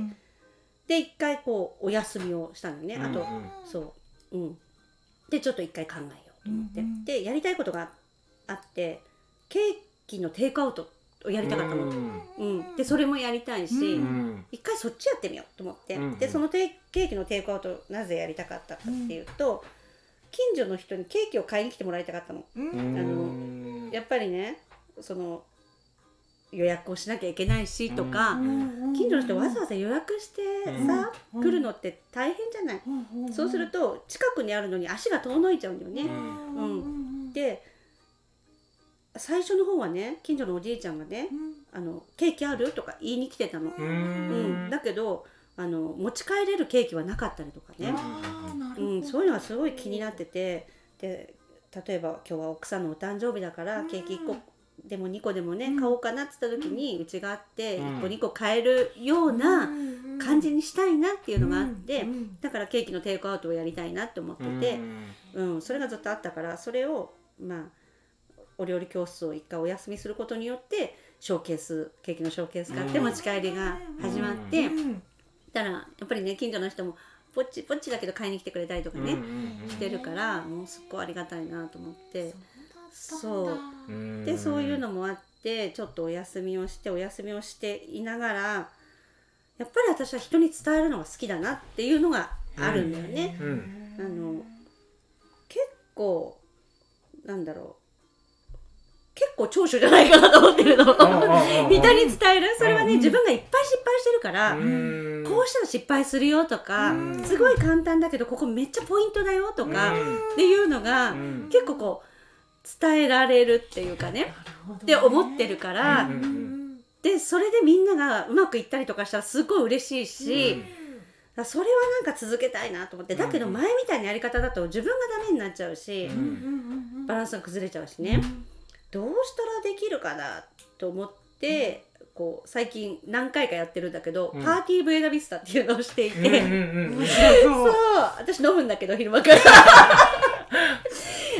で一回こうお休みをしたのね。あと、そううん。でちょっと一回考えようと思って、でやりたいことがあってケーキのテイクアウトをやりたかったの、うん。でそれもやりたいし、一回そっちやってみようと思って、でそのケーキのテイクアウトなぜやりたかったかっていうと、近所の人にケーキを買いに来てもらいたかったの。あのやっぱりねその予約をしなきゃいけないしとか、近所の人わざわざ予約してさ、来るのって大変じゃない、そうすると近くにあるのに足が遠のいちゃうんだよね。うん。で最初の方はね近所のおじいちゃんがね「あのケーキある?」とか言いに来てたの。うん。だけどあの持ち帰れるケーキはなかったりとかね、うん、そういうのがすごい気になってて。で例えば今日は奥さんのお誕生日だからケーキ1個でも2個でもね、買おうかなって言った時にうちがあって1個2個買えるような感じにしたいなっていうのがあってだからケーキのテイクアウトをやりたいなって思ってて、うん、それがずっとあったからそれをまあお料理教室を一回お休みすることによってショーケースケーキのショーケース買って持ち帰りが始まってたらやっぱりね近所の人もぼっちぼっちだけど買いに来てくれたりとかねしてるからもうすっごいありがたいなと思って。そう。でそういうのもあってちょっとお休みをしてお休みをしていながらやっぱり私は人に伝えるのが好きだなっていうのがあるんだよね。うんうん、あの結構なんだろう結構長所じゃないかなと思ってるの。人 に伝える？それはね自分がいっぱい失敗してるからこうしたら失敗するよとかすごい簡単だけどここめっちゃポイントだよとかっていうのが結構こう伝えられるっていうかね。って思ってるから、でそれでみんながうまくいったりとかしたらすごい嬉しいし、うん、それはなんか続けたいなと思ってだけど前みたいなやり方だと自分がダメになっちゃうし、うん、バランスが崩れちゃうしね、うん、どうしたらできるかなと思って。こう最近何回かやってるんだけど、パーティーブエナビスタっていうのをしていて、そう私飲むんだけど昼間から。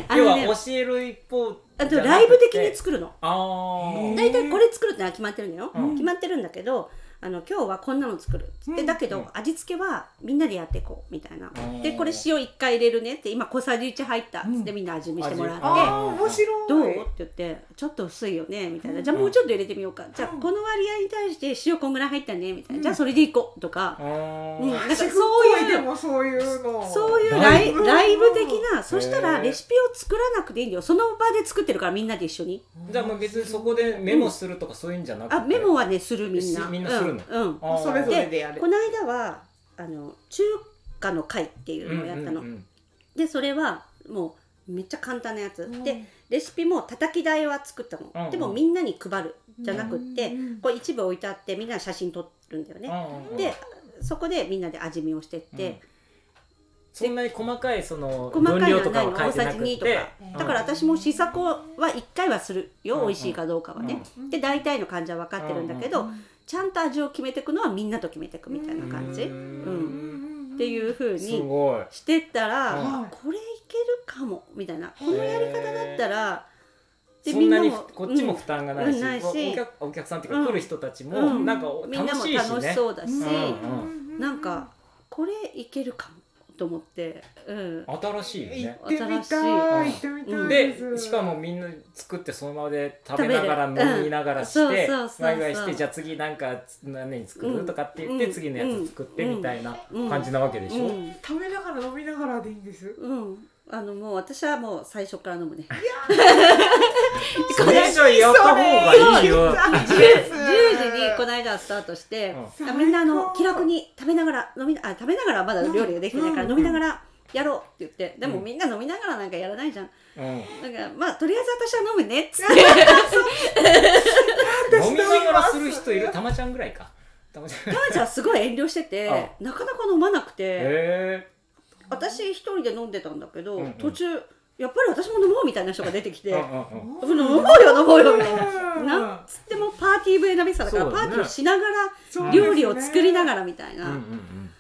要は教える一方あとライブ的に作るの。大体これ作るってのは決まってるんだよ、うん、決まってるんだけどあの今日はこんなの作る。っってだけど味付けはみんなでやっていこう。みたいなでこれ塩1回入れるねって今小さじ1入ったっつってみんな味見してもらって。どう？って言ってちょっと薄いよねみたいな。じゃあもうちょっと入れてみようか。じゃあこの割合に対して塩こんぐらい入ったねみたいな。じゃあそれでいこうとか。うん。なんかそういうそういうの。そういうライライブ的な。そしたらレシピを作らなくていいんだよ。その場で作ってるからみんなで一緒に。じゃあもう別にそこでメモするとかそういうんじゃなくて。あメモはねするみんな。みんなするの。うん。それぞれでやる。この間はあの中華の会っていうのをやったの、でそれはもうめっちゃ簡単なやつ、うん、でレシピも叩き台は作ったの、うんうん、でもみんなに配るじゃなくって、うんうん、こう一部置いてあってみんな写真撮るんだよね、うんうん、でそこでみんなで味見をしてって、そんなに細かいその分量とかは書いてなくて。とか。だから私も試作は1回はするよ、うん、美味しいかどうかはね、うん、で大体の感じは分かってるんだけど、うんちゃんと味を決めていくのはみんなと決めていくみたいな感じ、うん、っていうふうにしてったら、これいけるかもみたいな。このやり方だったら。でそんなにこっちも負担がないし,、ないし。お客お客さんっていうか、来る人たちもなんか楽しいし、ね、みんなも楽しそうだし、うんうん、なんかこれいけるかもと思って、うん、新しいよね。行ってみたい行ってみたいでしかもみんな作ってその場で食べながら飲みながらしてワイワイしてじゃあ次なんか何作る、とかって言って、次のやつ作ってみたいな感じなわけでしょ、食べながら飲みながらでいいんです。うんあのもう私はもう最初から飲むね。それ以上やった方がいいよ。10時にこの間スタートして、うん、みんなあの気楽に食べながら飲みあ食べながらまだ料理ができてないから、飲みながらやろうって言ってでもみんな飲みながらなんかやらないじゃん、うん、だからまあとりあえず私は飲むねっつって。飲みながらする人いる？たまちゃんぐらいか。たまちゃん。はすごい遠慮しててなかなか飲まなくて私一人で飲んでたんだけど、うんうん、途中やっぱり私も飲もうみたいな人が出てきて、飲もうよ飲もうよみたいな、なんつってもパーティーブエナビスタだから、パーティーをしながら料理を作りながらみたいな、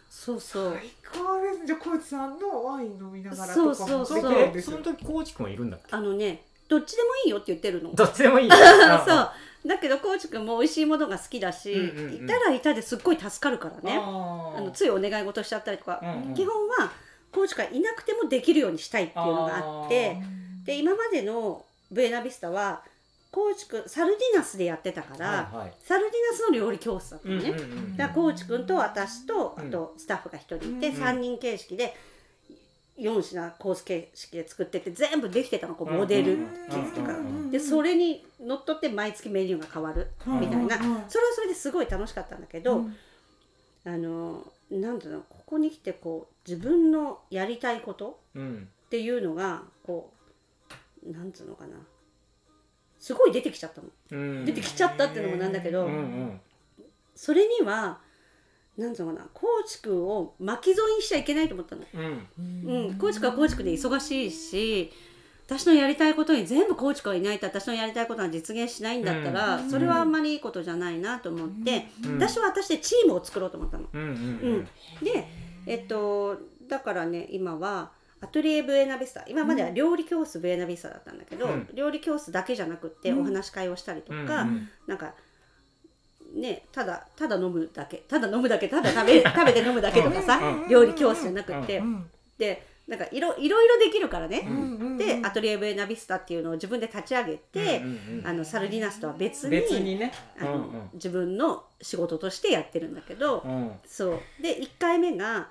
そうそう。最高ですじゃあコーチさんのワイン飲みながらそうそうそう。その時コーチ君いるんだあのねどっちでもいいよって言ってるの。どっちでもいい そうだけどコーチ君も美味しいものが好きだし、いたらいたですっごい助かるからね。あのついお願い事しちゃったりとか、基本はコーチがいなくてもできるようにしたいっていうのがあってで今までのブエナビスタはコーチくんサルディナスでやってたから、はいはい、サルディナスの料理教室だったのね、うんうんうん、だからコーチくんと私とあとスタッフが1人いて、うん、3人形式で4品コース形式で作ってて全部できてたのこうモデルケースとか、でそれにのっとって毎月メニューが変わるみたいな、それはそれですごい楽しかったんだけど、あのなんだろうここに来てこう自分のやりたいことっていうのがこうなんつうのかな。すごい出てきちゃったの、出てきちゃったっていうのもなんだけど、うんうん、それにはなんつうのかなコーチ君を巻き添えにしちゃいけないと思ったの、うん。うん、コーチ君はコーチ君で忙しいし私のやりたいことに全部コーチがいないと私のやりたいことが実現しないんだったら、うん、それはあんまりいいことじゃないなと思って、うん、私は私でチームを作ろうと思ったの。うん、で、えっと、だからね今はアトリエブエナビスタ今までは料理教室ブエナビスタだったんだけど、料理教室だけじゃなくってお話し会をしたりとか、うん、なんかねただただ飲むだけただ飲むだけただ食べ食べて飲むだけとかさ料理教室じゃなくって、でなんかいろいろいろできるからね、うん、でアトリエ・ブエナビスタっていうのを自分で立ち上げて、うんうん、あのサルディナスとは別に別にね、あの、うんうん、自分の仕事としてやってるんだけど、うん、そう。で1回目が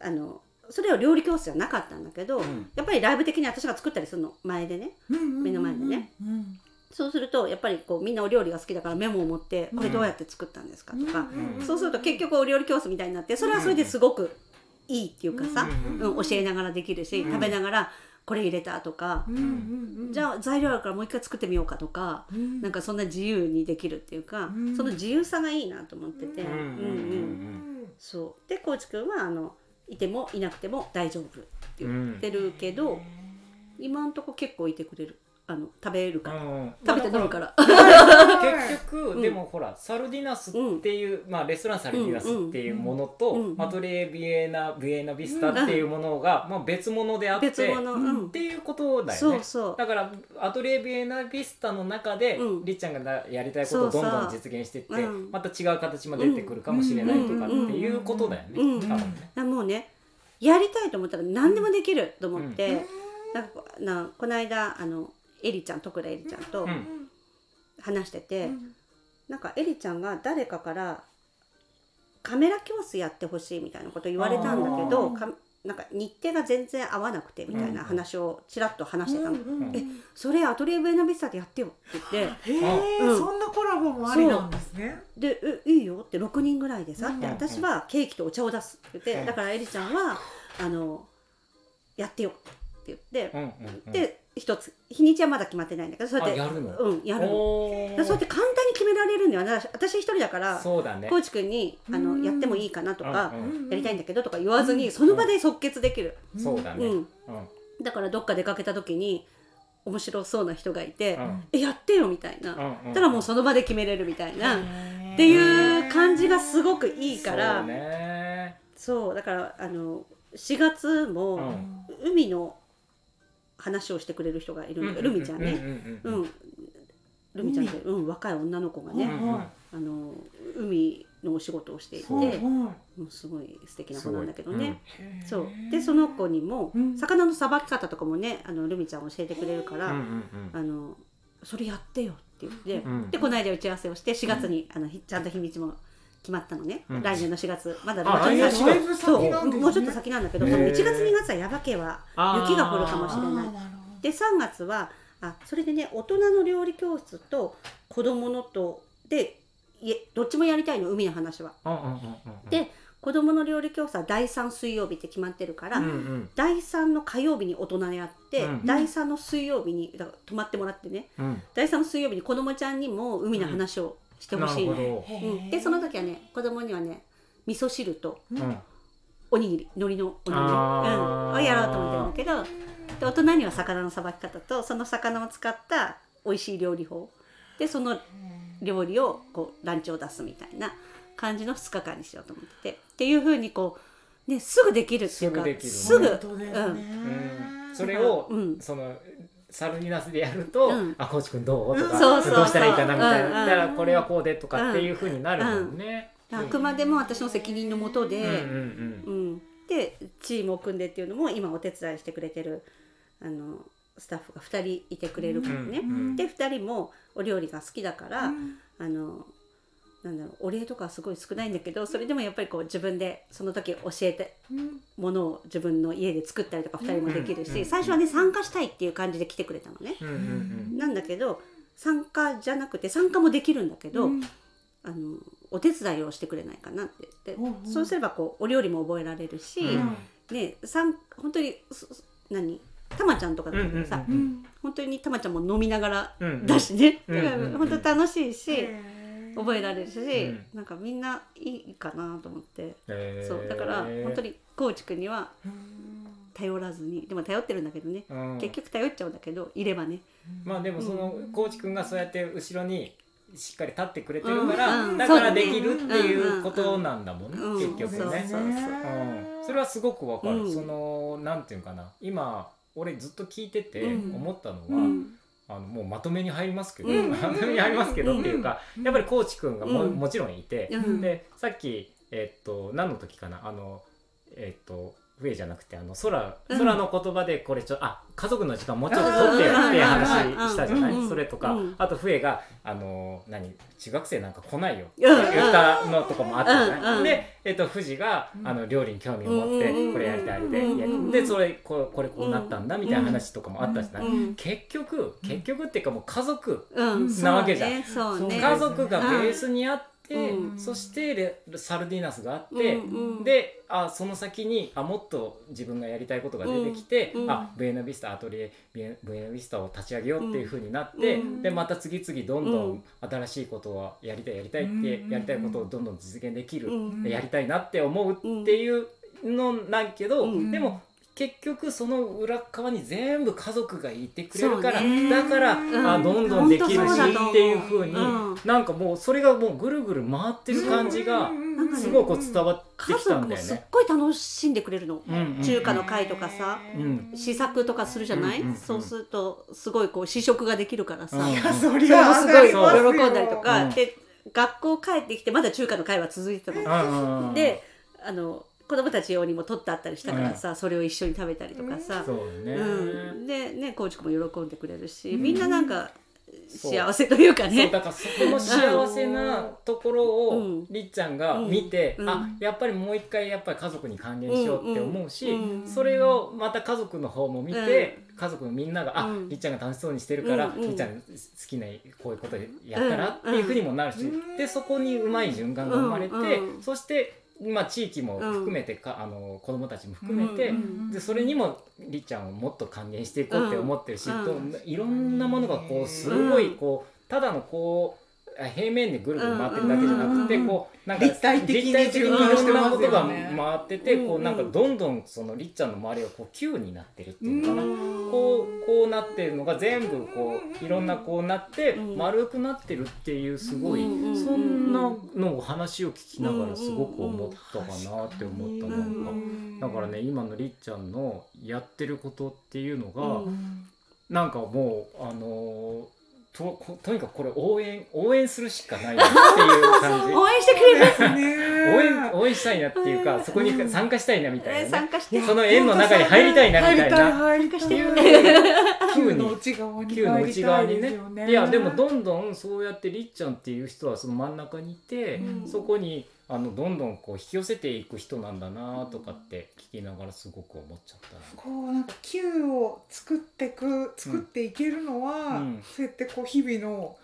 あのそれは料理教室じゃなかったんだけど、うん、やっぱりライブ的に私が作ったりするの前でね、目の前でね。そうするとやっぱりこうみんなお料理が好きだからメモを持ってこれどうやって作ったんですかとか、そうすると結局お料理教室みたいになってそれはそれですごくいいっていうかさ、うん教えながらできるし、食べながらこれ入れたとか、じゃあ材料あるからもう一回作ってみようかとか、うん、なんかそんな自由にできるっていうか、うん、その自由さがいいなと思ってて、うんうんそう。でコーチ君はあのいてもいなくても大丈夫って言ってるけど、今んとこ結構いてくれる。あの食べるから、うん、食べて飲むから、結局、うん、でもほらサルディナスっていう、うん、まあレストランサルディナスっていうものと、マトリエビエナビエナビスタっていうものが、まあ別物であって、っていうことだよね。だからアトリエビエナビスタの中で、りっちゃんがやりたいことをどんどん実現していってまた違う形も出てくるかもしれないとかっていうことだよね、多分ね。もうねやりたいと思ったら何でもできると思って、なこの間あのエリちゃん徳田エリちゃんと話してて、うん、なんかエリちゃんが誰かからカメラ教室やってほしいみたいなこと言われたんだけどなんか日程が全然合わなくてみたいな話をちらっと話してたの、うんうん、えそれアトリエブエナビスタでやってよって言って、へえ、うん、そんなコラボもありなんですね。でえいいよって6人ぐらいでさって、私はケーキとお茶を出すって言って、だからエリちゃんはあのやってよって言って、で一つ。日にちはまだ決まってないんだけどそうやってやるの？うんやるの。そうやって簡単に決められるんだよ私一人だからそうだ、ね、コーチ君にあのやってもいいかなとかやりたいんだけどとか言わずにその場で即決できる、そうだね、うん。だからどっか出かけた時に面白そうな人がいて「えやってよ」みたいな、うんたらもうその場で決めれるみたいな、っていう感じがすごくいいから。そうだからあの4月も海の話をしてくれる人がいるんだ。けど、ルミちゃんね、うんルミちゃんって、うん、若い女の子がね、あの海のお仕事をしていて、もうすごい素敵な子なんだけどね、そう。でその子にも、魚のさばき方とかもねあのルミちゃん教えてくれるから、あのそれやってよって言って、でこの間打ち合わせをして4月に、あのちゃんと日にちも決まったのね、うん、来年の4月。まだもう。ちょっと先、もうちょっと先なんだけどその1月2月は耶馬渓は雪が降るかもしれない。で3月はあそれでね大人の料理教室と子供のとでいえどっちもやりたいの海の話は。で子供の料理教室は第3水曜日って決まってるから、うんうん、第3の火曜日に大人やって、うん、第3の水曜日にだから泊まってもらってね、うん、第3の水曜日に子供ちゃんにも海の話をしてほしいの、うん、でその時はね子供にはね味噌汁と、おにぎり海苔のおにぎり、うん、をやろうと思ってるんだけどで大人には魚のさばき方とその魚を使った美味しい料理法。でその料理をこうランチを出すみたいな感じの2日間にしようと思ってて。っていうふうにこう、ね、すぐできるっていうかすぐ、うん、それを、うん、そのサルニナスでやると「うん、あコーチ君どう?」とか、どうしたらいいかな」みたいな「だからこれはこうで」とかっていうふうになるもんね。あくまでも私の責任のもとで、うんでチームを組んでっていうのも今お手伝いしてくれてるあのスタッフが2人いてくれるからね。で2人もお料理が好きだから、あのなんだろうお礼とかすごい少ないんだけどそれでもやっぱりこう自分でその時教えてものを自分の家で作ったりとか2人もできるし最初はね参加したいっていう感じで来てくれたのね。なんだけど参加じゃなくて参加もできるんだけど、あのお手伝いをしてくれないかなって言ってそうすればこうお料理も覚えられるし、ね本当に何？たまちゃんとかだったらさ、本当にたまちゃんも飲みながらだしね、だから本当楽しいし。覚えられるし、うん、なんかみんないいかなと思って、えー、そうだから本当にコーチ君には頼らずにでも頼ってるんだけどね、うん、結局頼っちゃうんだけどいればね。まあでもその、コーチ君がそうやって後ろにしっかり立ってくれてるから、うん、だからできるっていうことなんだもんね、結局ね。それはすごくわかる、そのなんていうかな。今俺ずっと聞いてて思ったのは、あのもうまとめに入りますけど、まとめに入りますけどっていうか、やっぱりコーチ君がも,、もちろんいて、でさっきえっと何の時かなあのえっと笛じゃなくてあの空空の言葉でこれちょあ家族の時間もうちょっと取ってって話したじゃない、それとか、あと笛があの何中学生なんか来ないよって言ったのとかもあったじゃない、で、えっと富士があの料理に興味を持ってこれやりたいで、でそれここれこうなったんだみたいな話とかもあったじゃない、結局結局っていうかもう家族なわけじゃん、家族がベースにあってて、そしてサルディナスがあって、であその先にあもっと自分がやりたいことが出てきて、あブエナビスタアトリエブエナビスタを立ち上げようっていうふうになって、でまた次々どんどん新しいことはやりたいやりたいってやりたいことをどんどん実現できる、やりたいなって思うっていうのなんけど、でも結局その裏側に全部家族がいてくれるから、だから、うん、あどんどんできるしっていうふう。に、ん、なんかもうそれがもうぐるぐる回ってる感じがすごいこう伝わってきたんだよね。すっごい楽しんでくれるの、中華の会とかさ、試作とかするじゃない、そうするとすごいこう試食ができるからさ、それはすごい。喜んだりとか、で学校帰ってきてまだ中華の会は続いてたの。であの子供たち用にも取ってあったりしたからさ、それを一緒に食べたりとかさ、うん。ね。うん、でねコーチ君も喜んでくれるし、みんななんか幸せというかね。だからそこの幸せなところをりっちゃんが見て、うん、あやっぱりもう一回やっぱり家族に還元しようって思うし、それをまた家族の方も見て、家族のみんなが、ありっちゃんが楽しそうにしてるから、りっちゃん好きなこういうことやったらっていうふうにもなるし、でそこにうまい循環が生まれて、そしてまあ、地域も含めてか、うん、あの子供たちも含めて、うん、でそれにもりっちゃんをもっと還元していこうって思ってるし、うん、いろんなものがこうすごいこうただのこう平面でぐるぐる回ってるだけじゃなくて、こうなんか立体的にいろんなことが回ってて、こうなんかどんどんそのりっちゃんの周りがこう球になってるっていうかな、こうこうなってるのが全部こういろんなこうなって丸くなってるっていうすごい、そんなのを話を聞きながらすごく思ったかなって思ったなんかだからね今のりっちゃんのやってることっていうのが、なんかもうあのととにかくこれ応援応援するしかないなっていう感じ。応援してくれますね。応援応援したいなっていうかそこに参加したいなみたいな、ね、参加して。その縁の中に入りたいなみたいな。入りたい球の内側にの内側にねいやでもどんどんそうやってりっちゃんっていう人はその真ん中にいて、うん、そこにあのどんどんこう引き寄せていく人なんだなとかって聞きながらすごく思っちゃったこうなんか球を作ってく作っていけるのは、うん、そうやってこう日々の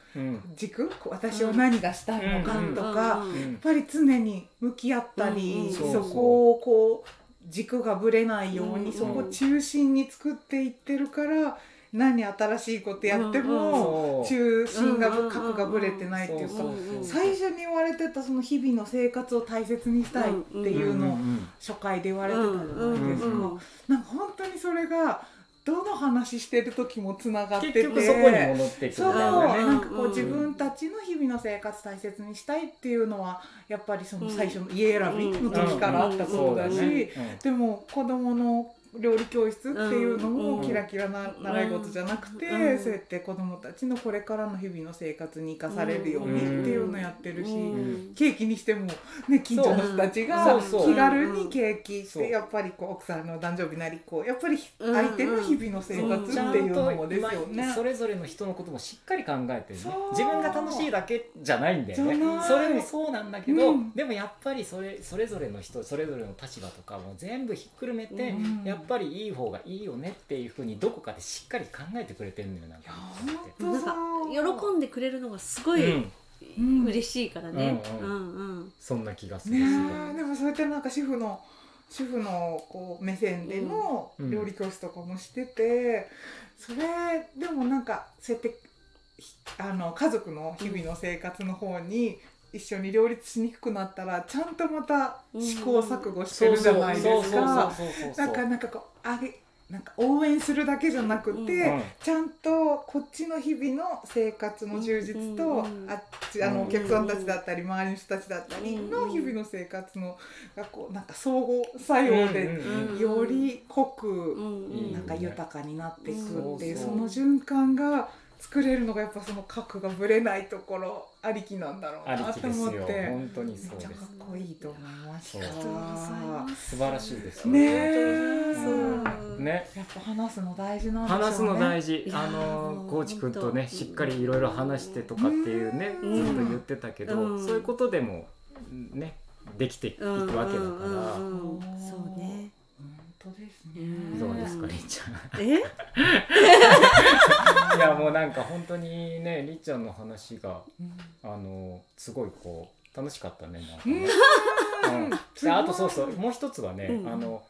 軸、うん、私は何がしたいのかとか、やっぱり常に向き合ったり、そこをこう軸がぶれないように、そこを中心に作っていってるから。何新しいことやっても中心が核がぶれてないっていうか最初に言われてたその日々の生活を大切にしたいっていうのを初回で言われてたじゃないですか。なんか本当にそれがどの話してる時もつながっててそこに戻ってなんかこう、自分たちの日々の生活大切にしたいっていうのはやっぱりその最初の家選びの時からあったことだし、でも子供の料理教室っていうのもキラキラな習い事じゃなくて、そうやって子どもたちのこれからの日々の生活に生かされるようにっていうのやってるし、ケーキにしても、ね、近所の人たちが気軽にケーキしてやっぱりこう奥さんの誕生日なりこうやっぱり相手の日々の生活っていうのもですよね。それぞれの人のこともしっかり考えてね。自分が楽しいだけじゃないんだよね。それもそうなんだけど、でもやっぱりそれそれぞれの人それぞれの立場とかも全部ひっくるめて、やっぱりいい方がいいよねっていうふうにどこかでしっかり考えてくれてるのよなんか。なんか喜んでくれるのがすごい、うん、嬉しいからね、うんうん。うん、そんな気がする、ね、でもそうやってなんか主婦の主婦のこう目線での料理教室とかもしてて、それでもなんかそうやってあの家族の日々の生活の方に一緒に両立しにくくなったらちゃんとまた試行錯誤してるじゃないですか。なんかなんかこうあげなんか応援するだけじゃなくて、うん、ちゃんとこっちの日々の生活の充実と、うん、あっちあのお客さんたちだったり周りの人たちだったりの日々の生活のがこうなんか相互作用でより濃くなんか豊かになっていくっていう。その循環が作れるのがやっぱその核がぶれないところありきなんだろうなと思って。本当にそうです。かっこいいと思いました素晴らしいですね。ねやっぱ話すの大事なん、ね、話すの大事。あのコーチ君とねしっかりいろいろ話してとかっていうねずっと言ってたけどそういうことでもねできていくわけだから。そうね当ですね。どうですか、りっちゃん。え？いやもうなんか本当にねりっちゃんの話が、うん、あのすごいこう楽しかったねなんかね、うん、であとそうそうもう一つはね、うんあの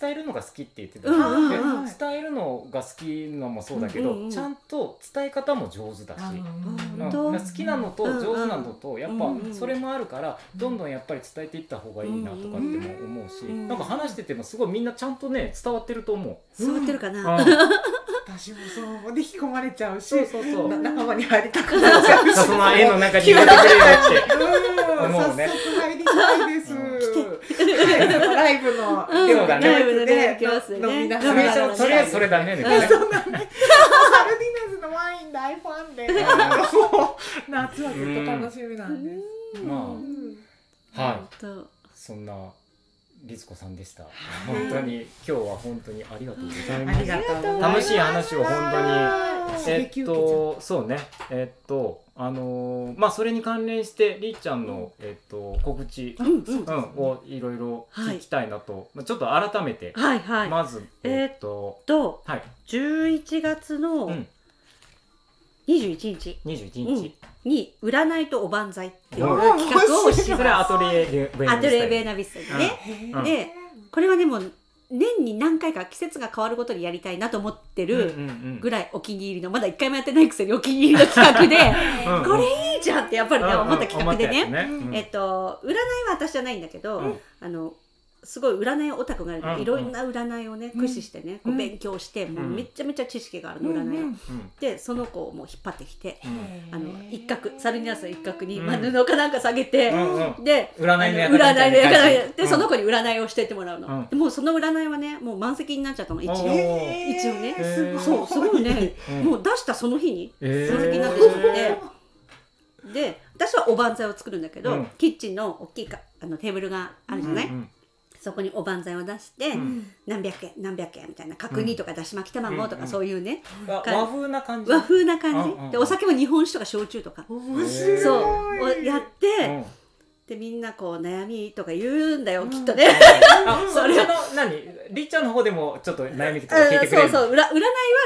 伝えるのが好きって言ってたうんうんでうん伝えるのが好きのもそうだけど、うんうんちゃんと伝え方も上手だし、うんうん当好きなのと上手なのとやっぱそれもあるからどんどんやっぱり伝えていった方がいいなとかっても思うしうんなんか話しててもすごいみんなちゃんとね伝わってると思う。座ってるかな、うん。私もそうで引き込まれちゃうしそうそうそう。な仲間に入りたくなっちゃうし。その絵の中に入れてくれよって。うん。思うね。早速入りたいライブのライブのね来ますよね。飲みなとりあえがらずとりあえずそれだねみたいな。サルディナズのワイン大ファンで、夏はずっと楽しみなんです。はい。と。そんな律子さんでした。本当に今日は本当にありがとうございます。ありがとうございます。楽しい話を本当に。えっとそうね。えっとあのーまあそれに関連してりっちゃんのえっと告知うんうんうんをいろいろ聞きたいなと。まあちょっと改めてはいはい、まずえっととはい。11月のうん。21日。21日。に占いとおばんざいっていううん企画をしそれはアトリエベーナナビスタでね、うん。でこれはねもう年に何回か季節が変わるごとにやりたいなと思ってるぐらいお気に入りのまだ一回もやってないくせにお気に入りの企画でこれいいじゃんってやっぱりね思った企画でね。ね。えっと占いは私じゃないんだけど、うん。あのすごい占いオタクがある。から、うん。いろんな占いをね駆使してね、こう勉強して、もうめちゃめちゃ知識があるの、占いを。でその子をもう引っ張ってきて、あの一角サルニアスの一角に、うん。まあ、布かなんか下げて、で占いの占いで、うん。その子に占いをしてってもらうの、うん。でもうその占いはねもう満席になっちゃったの一応。一応ね。そうすごい。ね、うん。もう出したその日にえー。満席になってしまって、で私はおばんざいを作るんだけど、うん。キッチンの大きいかあのテーブルがあるじゃない、うんそこにおばんざいを出して、ん。何百円何百円みたいな角煮とかだし巻き卵とかうん。そういうね、あ和風な感じ？和風な感じ、うんうんでお酒も日本酒とか焼酎とか。そうをやって、うん。でみんなこう悩みとか言うんだよ、きっとね。あそれの何？りっちゃんの方でもちょっと悩みとか聞いてくれるそうそう占占いは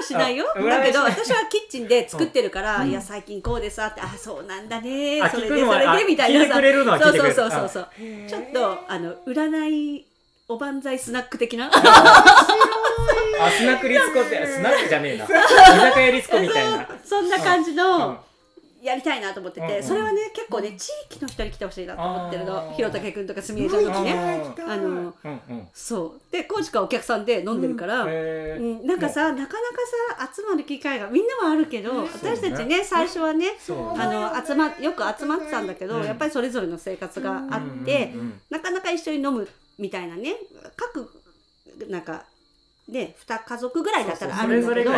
しないよ。あだけど私はキッチンで作ってるから、うん。いや最近こうでさってあそうなんだねあそれでそれでみたいなあ聞いてくれるのは聞いてくれる。そうそうそうそうへー。ちょっとあの占いおばんざいスナック的な？あスナックリスコってスナックじゃねえな。居酒屋リスコみたいな。そんな感じうん。のやりたいなと思ってて、うんうん。それはね結構ね地域の人に来てほしいなと思ってるあの。ーひろたけくんとかすみえちゃんとかね。うんあのうんうん。そう。でコーチかお客さんで飲んでるから、うん、なんかさなかなかさ集まる機会がみんなはあるけど、私たちね最初はねあの集まよく集まってたんだけど、うん。やっぱりそれぞれの生活があって、なかなか一緒に飲むみたいなね。各なんかね2家族ぐらいだったらあそるんだけど。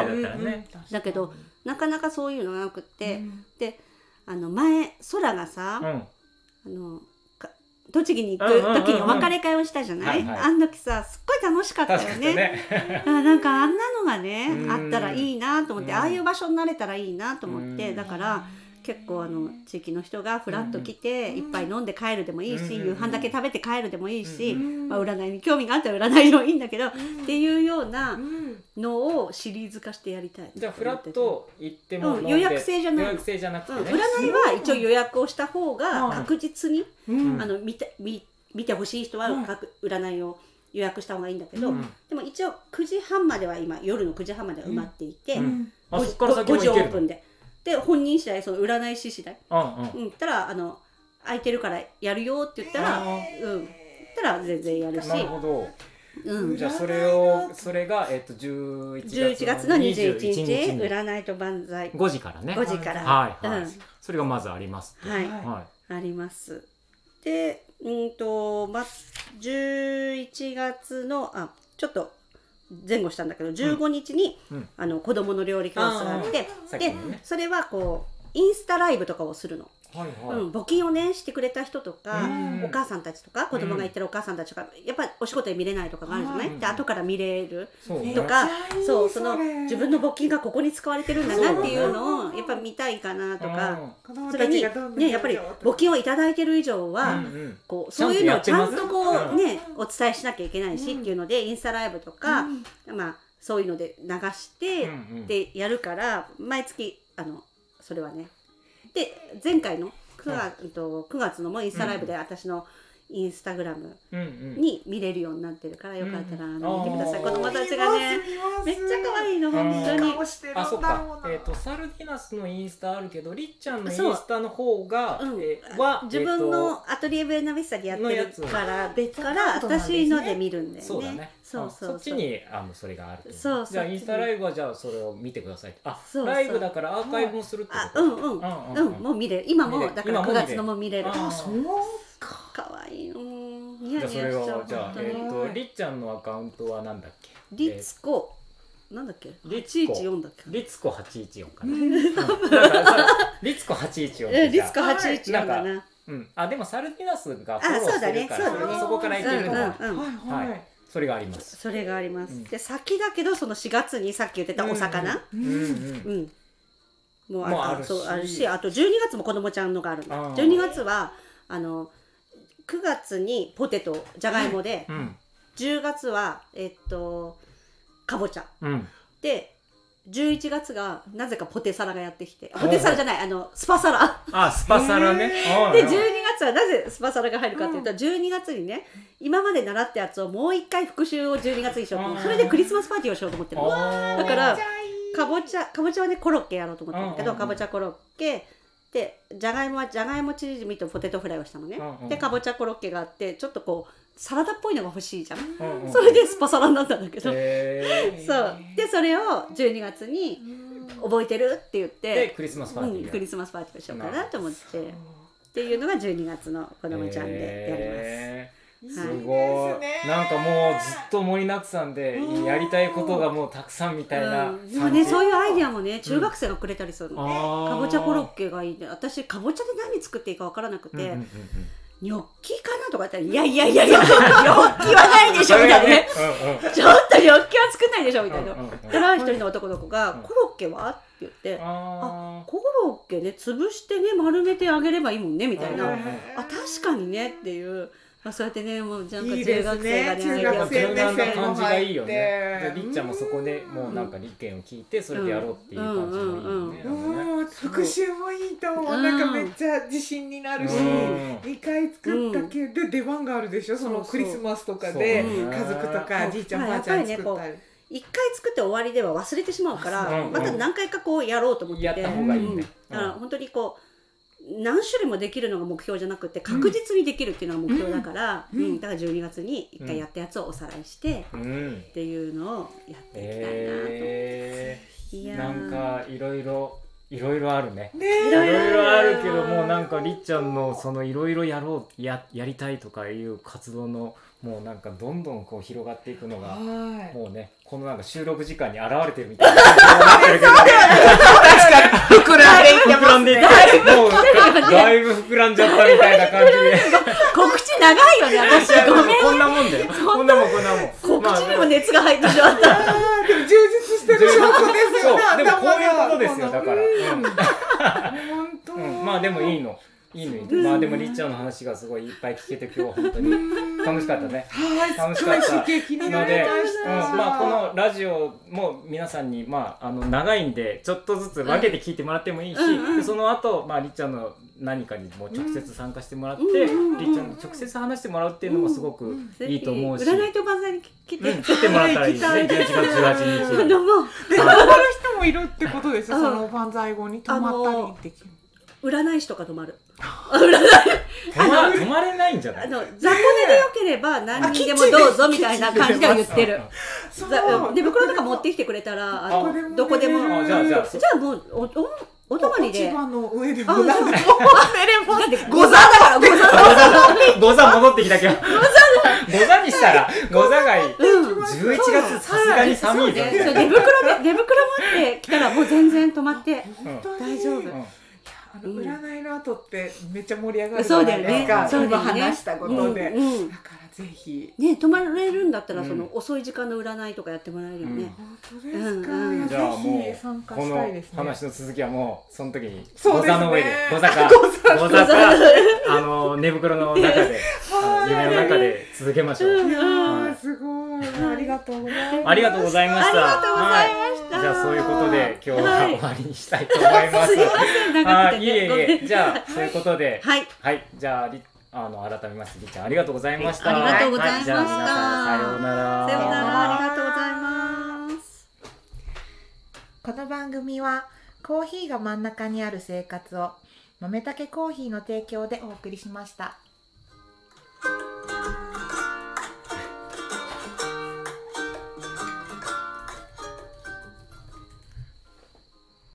だけどなかなかそういうのがなくって、うん。であの前空がさ、うん。あのか栃木に行く時にお別れ会をしたじゃない、あの時さすっごい楽しかったよね。ね。あなんかあんなのがねうんあったらいいなと思ってうん。ああいう場所になれたらいいなと思って。うん。だから結構あの地域の人がフラッと来て一杯飲んで帰るでもいいしうん。夕飯だけ食べて帰るでもいいしうん。まあ占いに興味があったら占いでもいいんだけどっていうようなうん。のをシリーズ化してやりたいじゃあフラッと行ってもうん飲んで予約制じゃない。予約制じゃなくうん占いは一応予約をした方が確実にうん。あの見て見見てほしい人は各占いを予約した方がいいんだけど、うん。でも一応9時半までは今夜の9時半までは埋まっていて、うん。あ5そっから先も時オープンでで本人次第その占い師次第。うんうん。うん言ったらあの空いてるからやるよって言ったらあうん言ったら全然やるし。なるほど。うん。じゃあそれをそれがえっと11月11月の21日占いと万歳。5時からね。5時から。はいはい、うん。それがまずあります。はい。はあります。でうんとま11月のあちょっと前後したんだけど15日に、うん。あの子供の料理教室があってでそれはこうインスタライブとかをするの、いはいはい、うん、募金をねしてくれた人とか、うん。お母さんたちとか子供が行ってるお母さんたちとか、やっぱりお仕事で見れないとかがあるじゃない、うん。で後から見れるそうね。とかめっちゃいいそうその自分の募金がここに使われてるんだなっていうのをやっぱ見たいかなとか、それにねやっぱり募金をいただいてる以上は、うんうん。こうそういうのをちゃんとこうねお伝えしなきゃいけないし、っていうのでインスタライブとか、まあそういうので流して、うんうん。でやるから毎月あのそれはねで前回の9月,、と9月のもインスタライブで私のインスタグラムに見れるようになってるから、よかったら見てください、子供たちがね。めっちゃ可愛いの本当に。あそっか。えっ、ー、とサルディナスのインスタあるけどりっちゃんのインスタの方が、う。ん。えー、は自分のアトリエベーナビスタでやってるから別から私ので見るんだよね。そうだね。そうそうそっちにあのそれがあるそうじゃあインスタライブはじゃあそれを見てください。あそうライブだからアーカイブもするってこと？うんうん。うんもう見れる。今もだから9月のも見れる。あそうか。かわいいじゃあそれをじゃあえっ、とりっちゃんのアカウントはなんだっけ？りつこ、なんだっけ？リツコ814だっけ？リツコ814かな。リツコ814リツコ814だな。うん、あでもサルティナスがフォローしてるからそ,、ね。そこからいけるのは、はいそれがあります。それがあります、で先だけどその4月にさっき言ってたお魚。うんうんもうあるそうあるしあと12月も子供ちゃんのがあるの12月はあの9月にポテトじゃがいもで、うん、10月はえっとかぼちゃ、うん、で11月がなぜかポテサラがやってきて。ポテサラじゃないあのスパサラ。あスパサラね。で12月はなぜスパサラが入るかっていうと、うん、12月にね今まで習ったやつをもう一回復習を12月にしようと思ってそれでクリスマスパーティーをしようと思ってるだからかぼちゃかぼちゃはねコロッケやろうと思ってるんだけどかぼちゃコロッケでじゃがいもはじゃがいもチヂミとポテトフライをしたのね、うんうん、でかぼちゃコロッケがあってちょっとこうサラダっぽいのが欲しいじゃん、うんうん、それでスパサラになったんだけど、そう。でそれを12月に覚えてるって言ってクリスマスパーティー、うん、クリスマスパーティーをしようかなと思って。っていうのが12月の子供ちゃんでやります。すごい、ね、なんかもうずっと盛りだくさんでやりたいことがもうたくさんみたいな、うん、でもねそういうアイディアもね中学生がくれたりするの、うん、かぼちゃコロッケがいい私かぼちゃで何作っていいか分からなくて、うんうんうんうんニョッキかな？とか言ったら、いやいやいやいや、ニョッキはないでしょみたいな。ね。ちょっとニョッキは作んないでしょみたいな。だから一人の男の子が、コロッケは？って言って、あ、コロッケね、潰してね、丸めてあげればいいもんねみたいな。あ、確かにねっていう。あそうやってねもうなんか中学生がね中学生な感じがいいよね。りっちゃんもそこでもうなんか理見を聞いてそれでやろうっていう感じもいいよね。復習もいいと思うなん。かめっちゃ自信になるし2回作ったけど出番があるでしょそのクリスマスとかで家族とかじいちゃん。ばあちゃん。作ったり。一回作って終わりでは忘れてしまうから、また何回かこうやろうと思ってやった方がいいね、だから本当にこう何種類もできるのが目標じゃなくて確実にできるっていうのが目標だから、うん、うん、だから12月に一回やったやつをおさらいして、うん、っていうのをやっていきたいなと、えー、いやなんかいろいろいろいろあるね。いろいろあるけどもうなんかりっちゃんのそのいろいろやろうややりたいとかいう活動のもうなんかどんどんこう広がっていくのがもうねこのなんか収録時間に現れてるみたいな 確かに膨らん。でいって膨らんでいってもうだいぶ膨らんじゃったみたいな感じで。告知長いよね私ごめんこんなもんだよこんなもんこんなもん告知にも熱が入ってしまった、でも充実してる証拠ですよ。ねでもこういうことですよだから、本当、まあでもいいの。いいの。いいの、まあでもりっちゃんの話がすごいいっぱい聞けて今日は本当に楽しかったね。はい、楽しかったので、うん、まあこのラジオも皆さんにまああの長いんでちょっとずつ分けて聞いてもらってもいいし、うん、その後まありっちゃんの何かにも直接参加してもらって、りっちゃん直接話してもらうっていうのもすごくいいと思うし、占いと万歳に来て、来てもらったらいいですね。11月18日。どうも。で、泊まる人もいるってことですその万歳後に泊まったりできる。占い師とか泊まる。占い泊まれないんじゃない？あの雑魚寝でよければ何人でもどうぞみたいな感じでは言ってる。寝袋とか持ってきてくれたらあのどこでも。じゃあじゃあ。じゃあもうおおお泊まりで。の上でも。なん か、だって、ゴザだから、ゴザゴザ戻ってきたけど。ゴザゴザにしたら、ゴザがい。い。11月さすがに寒いぞ。寝袋で、寝袋持ってきたらもう全然止まって、大丈夫。あの占いの後ってめっちゃ盛り上がるじゃないですか、そう今話したことで、だからぜひ。ね泊まれるんだったらその遅い時間の占いとかやってもらえるよね、本当ですか、じゃあもうこの話の続きはもうその時にご座の上で。ご座か。ご座か。あの寝袋の中で 夢の中で続けましょう、すごい。ありがとうございましたありがとうございました。ありがとうございました、じゃあそういうことで今日は終わりにしたいと思います。すいません。長くて、ね、いえいえ。じゃあそういうことで。はい、はい、じゃああの改めましてりちゃんありがとうございました。ありがとうございました。はい、さようなら。さようなら。ありがとうございます。この番組はコーヒーが真ん中にある生活を豆たけコーヒーの提供でお送りしました。